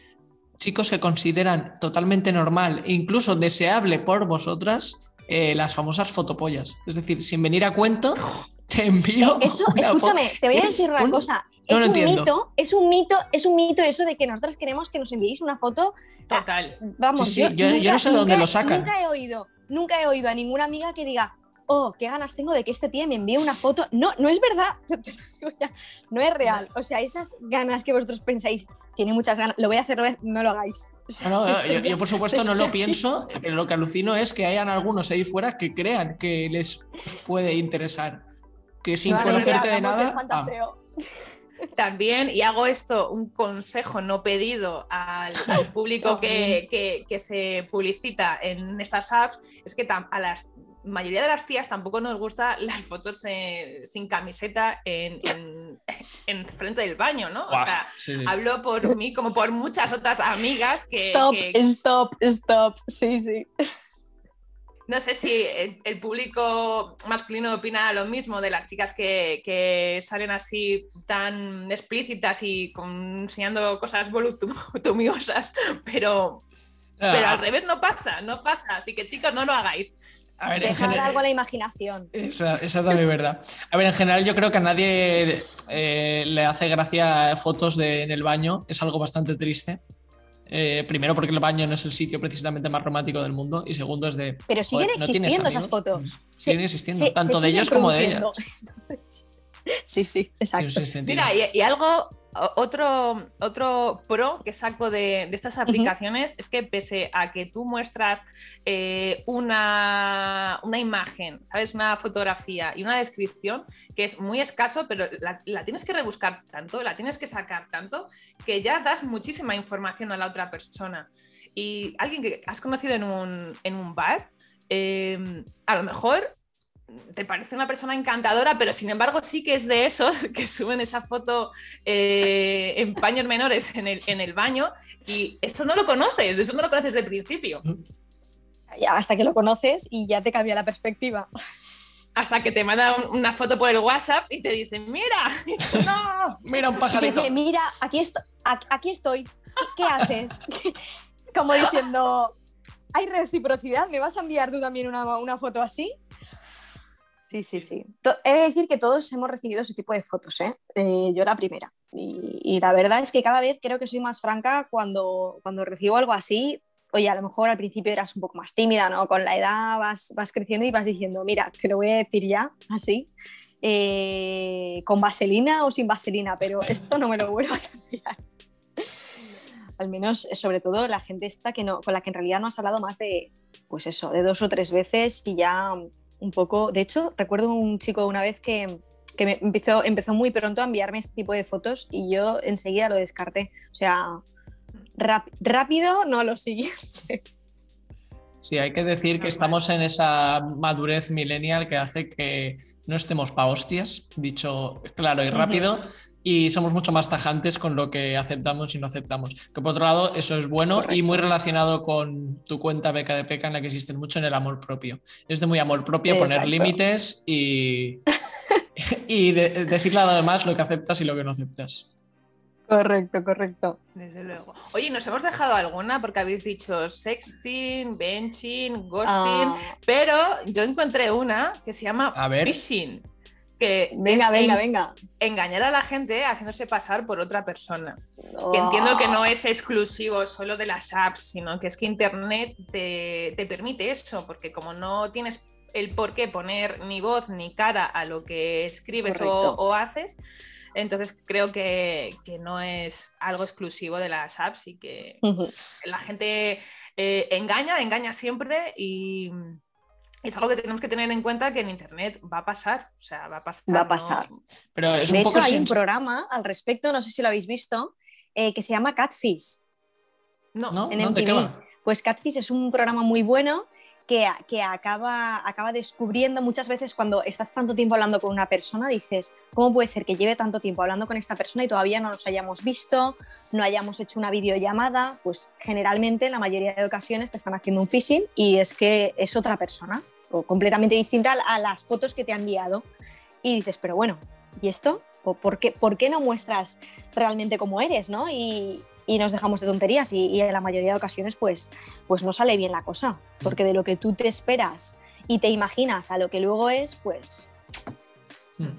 Speaker 1: chicos que consideran totalmente normal e incluso deseable por vosotras eh, las famosas fotopollas. Es decir, sin venir a cuento, te envío.
Speaker 2: Eso, escúchame, te voy a decir una cosa. Es un mito, es un mito, es un mito eso de que nosotras queremos que nos enviéis una foto.
Speaker 3: Total.
Speaker 2: Vamos,
Speaker 1: yo, no sé dónde lo sacan.
Speaker 2: Nunca he oído, nunca he oído a ninguna amiga que diga, oh, qué ganas tengo de que este tío me envíe una foto. No, no es verdad. No es real. O sea, esas ganas que vosotros pensáis, tiene muchas ganas, lo voy a hacer, no lo hagáis.
Speaker 1: yo, por supuesto no lo pienso, pero lo que alucino es que hayan algunos ahí fuera que crean que les puede interesar. Que sin conocerte de nada.
Speaker 3: También, y hago esto, un consejo no pedido al, público que, se publicita en estas apps, es que a la mayoría de las tías tampoco nos gustan las fotos sin camiseta en, frente del baño, ¿no? o sea, hablo por mí como por muchas otras amigas que...
Speaker 2: Stop, stop, stop, sí, sí
Speaker 3: no sé si el, público masculino opina lo mismo de las chicas que, salen así tan explícitas y enseñando cosas voluptuosas, pero, pero al ah. revés no pasa, no pasa. Así que chicos, no lo hagáis.
Speaker 2: A ver, Dejar algo a la imaginación.
Speaker 1: Esa, es también verdad. A ver, en general yo creo que a nadie eh, le hace gracia fotos de, en el baño, es algo bastante triste. Eh, primero porque el baño no es el sitio precisamente más romántico del mundo y segundo es de...
Speaker 2: Pero siguen existiendo esas fotos. Mm,
Speaker 1: siguen existiendo, tanto de ellos como de ellas.
Speaker 2: sí, sí, exacto.
Speaker 3: Mira, y, algo, otro, otro pro que saco de, estas aplicaciones es que pese a que tú muestras eh, una, una, imagen, ¿sabes? Una fotografía y una descripción que es muy escaso, pero la, tienes que rebuscar tanto, la tienes que sacar tanto, que ya das muchísima información a la otra persona. Y alguien que has conocido en un, en un bar, eh, a lo mejor te parece una persona encantadora, pero sin embargo sí que es de esos que suben esa foto eh, en paños menores en el, baño y eso no lo conoces, eso no lo conoces de principio.
Speaker 2: hasta que lo conoces y ya te cambia la perspectiva.
Speaker 3: Hasta que te manda una foto por el WhatsApp y te dicen, mira, no,
Speaker 1: mira un pajarito.
Speaker 2: mira, aquí, aquí estoy, ¿qué haces? Como diciendo, hay reciprocidad, ¿me vas a enviar tú también una, una foto así? Sí, sí, sí. He de decir que todos hemos recibido ese tipo de fotos, ¿eh? eh yo la primera. Y, la verdad es que cada vez creo que soy más franca cuando, cuando recibo algo así. Oye, a lo mejor al principio eras un poco más tímida, ¿no? Con la edad vas, vas creciendo y vas diciendo, mira, te lo voy a decir ya, así, eh, con vaselina o sin vaselina, pero esto no me lo vuelvas a enviar. al menos, sobre todo, la gente esta que no, con la que en realidad no has hablado más de, pues eso, de dos o tres veces y ya un poco. De hecho, recuerdo un chico una vez que, me empezó, empezó muy pronto a enviarme este tipo de fotos y yo enseguida lo descarté. O sea, rápido no lo siguiente.
Speaker 1: Sí, hay que decir que estamos en esa madurez millennial que hace que no estemos pa hostias, dicho claro y rápido, y somos mucho más tajantes con lo que aceptamos y no aceptamos. Que por otro lado, eso es bueno y muy relacionado con tu cuenta beca de peca en la que existen mucho en el amor propio. Es de muy amor propio poner límites y, y decirle a demás lo que aceptas y lo que no aceptas.
Speaker 2: Correcto, correcto.
Speaker 3: Desde luego. Oye, nos hemos dejado alguna porque habéis dicho sexting, benching, ghosting, ah. pero yo encontré una que se llama phishing que
Speaker 2: venga, venga, venga.
Speaker 3: engañar a la gente haciéndose pasar por otra persona. Que entiendo que no es exclusivo solo de las apps, sino que es que Internet te, permite eso, porque como no tienes el por qué poner ni voz ni cara a lo que escribes o, haces, entonces creo que, no es algo exclusivo de las apps y que la gente eh, engaña, engaña siempre y es algo que tenemos que tener en cuenta que en Internet va a pasar. O sea, va a pasar.
Speaker 2: Va a pasar.
Speaker 1: Pero de
Speaker 2: hecho, hay un programa al respecto, no sé si lo habéis visto, eh, que se llama Catfish.
Speaker 3: No,
Speaker 2: en MTV. Pues Catfish es un programa muy bueno que, acaba, acaba descubriendo muchas veces cuando estás tanto tiempo hablando con una persona, dices, ¿cómo puede ser que lleve tanto tiempo hablando con esta persona y todavía no nos hayamos visto, no hayamos hecho una videollamada? Pues generalmente en la mayoría de ocasiones te están haciendo un phishing y es que es otra persona o completamente distinta a las fotos que te ha enviado. Y dices, pero bueno, ¿y esto? ¿Por qué, ¿Por qué no muestras realmente cómo eres? ¿no? Y, y nos dejamos de tonterías y, en la mayoría de ocasiones pues, pues no sale bien la cosa, porque de lo que tú te esperas y te imaginas a lo que luego es, pues...
Speaker 1: Hmm.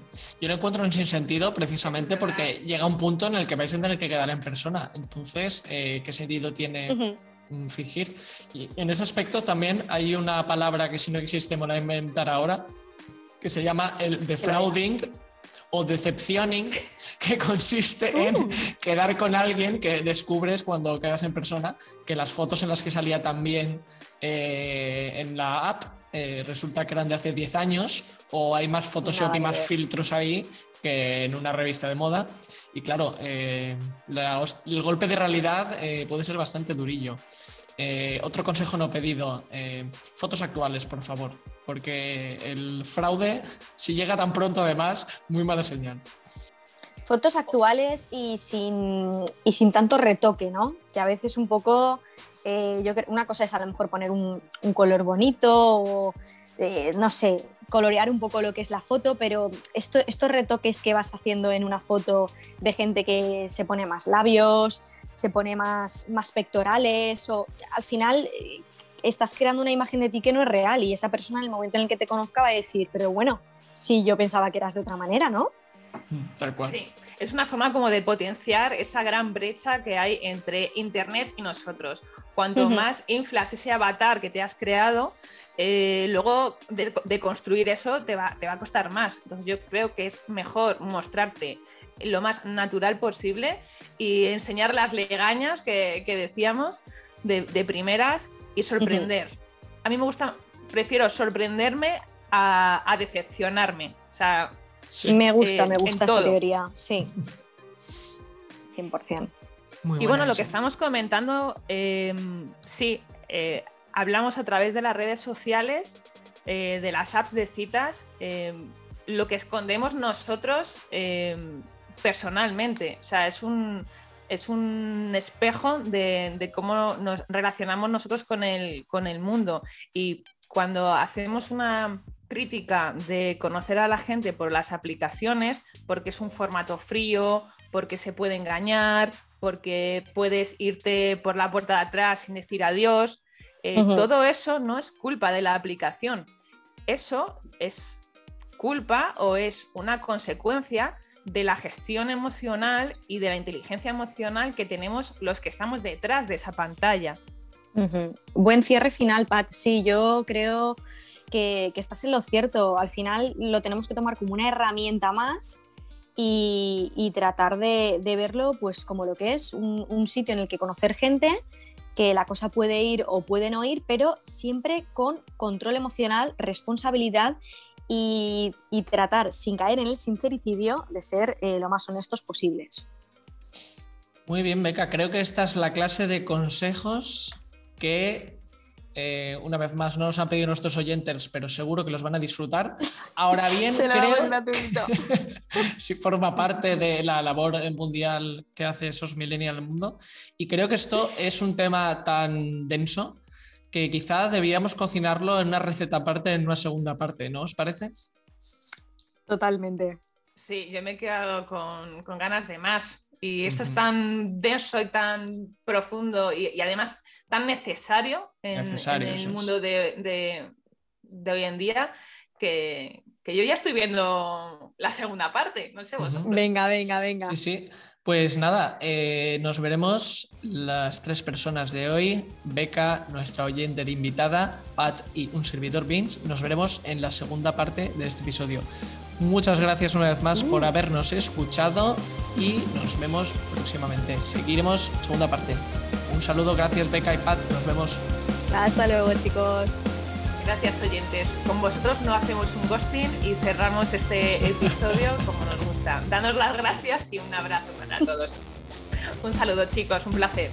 Speaker 1: Yo lo encuentro un sinsentido precisamente porque llega un punto en el que vais a tener que quedar en persona. Entonces, eh, ¿qué sentido tiene fingir? Y en ese aspecto también hay una palabra que si no existe me voy a inventar ahora, que se llama el defrauding o decepcioning, que consiste en uh. quedar con alguien que descubres cuando quedas en persona que las fotos en las que salía también eh, en la app eh, resulta que eran de hace 10 años o hay más Photoshop y más filtros ahí que en una revista de moda. Y claro, eh, el golpe de realidad puede ser bastante durillo. otro consejo no pedido, fotos actuales, por favor porque el fraude, si llega tan pronto además, muy mala señal.
Speaker 2: Fotos actuales y sin, y sin tanto retoque, ¿no? Que a veces un poco, eh, yo una cosa es a lo mejor poner un, color bonito o, eh, no sé, colorear un poco lo que es la foto, pero esto, estos retoques que vas haciendo en una foto de gente que se pone más labios, se pone más, más pectorales, o al final eh, estás creando una imagen de ti que no es real y esa persona en el momento en el que te conozca va a decir, pero bueno, si yo pensaba que eras de otra manera, ¿no?
Speaker 1: Tal cual.
Speaker 3: Sí, es una forma como de potenciar esa gran brecha que hay entre Internet y nosotros. Cuanto más inflas ese avatar que te has creado, eh, luego de, construir eso te va, te va a costar más. Entonces yo creo que es mejor mostrarte lo más natural posible y enseñar las legañas que, decíamos de, de primeras y sorprender. A mí me gusta, prefiero sorprenderme a, decepcionarme. O sea,
Speaker 2: me gusta, me gusta esa teoría, sí. 100%.
Speaker 3: y bueno, lo que estamos comentando, em, sí, eh, hablamos a través de las redes sociales, eh, de las apps de citas, em, lo que escondemos nosotros em, personalmente. O sea, es un, es un espejo de, cómo nos relacionamos nosotros con el, con el mundo. Y cuando hacemos una crítica de conocer a la gente por las aplicaciones, porque es un formato frío, porque se puede engañar, porque puedes irte por la puerta de atrás sin decir adiós, eh, todo eso no es culpa de la aplicación. Eso es culpa o es una consecuencia de la gestión emocional y de la inteligencia emocional que tenemos los que estamos detrás de esa pantalla.
Speaker 2: Buen cierre final, Pat. Sí, yo creo que, estás en lo cierto. Al final lo tenemos que tomar como una herramienta más y, tratar de, verlo pues como lo que es, un, un sitio en el que conocer gente que la cosa puede ir o puede no ir, pero siempre con control emocional, responsabilidad y, tratar, sin caer en el sincericidio, de ser eh, lo más honestos posibles.
Speaker 1: Muy bien, Beca. Creo que esta es la clase de consejos que eh, una vez más no nos han pedido nuestros oyentes, pero seguro que los van a disfrutar. Ahora bien, creo si forma parte de la labor mundial que hace esos millennials el mundo. Y creo que esto es un tema tan denso que quizá debíamos cocinarlo en una receta aparte, en una segunda parte, ¿no os parece?
Speaker 2: Totalmente.
Speaker 3: Sí, yo me he quedado con, ganas de más. Y esto es tan denso y tan profundo y, además tan necesario en, el mundo de, hoy en día que, yo ya estoy viendo la segunda parte. No sé vosotros.
Speaker 2: Venga, venga, venga.
Speaker 1: Sí, sí. Pues nada, eh, nos veremos las tres personas de hoy, Beca, nuestra oyente invitada, Pat y un servidor Vince. Nos veremos en la segunda parte de este episodio. Muchas gracias una vez más por uh. habernos escuchado y nos vemos próximamente. Seguiremos segunda parte. Un saludo, gracias Beca y Pat, nos vemos.
Speaker 2: Hasta luego chicos.
Speaker 3: Gracias oyentes. Con vosotros no hacemos un ghosting y cerramos este episodio como nos gusta. Danos las gracias y un abrazo para todos. Un saludo chicos, un placer.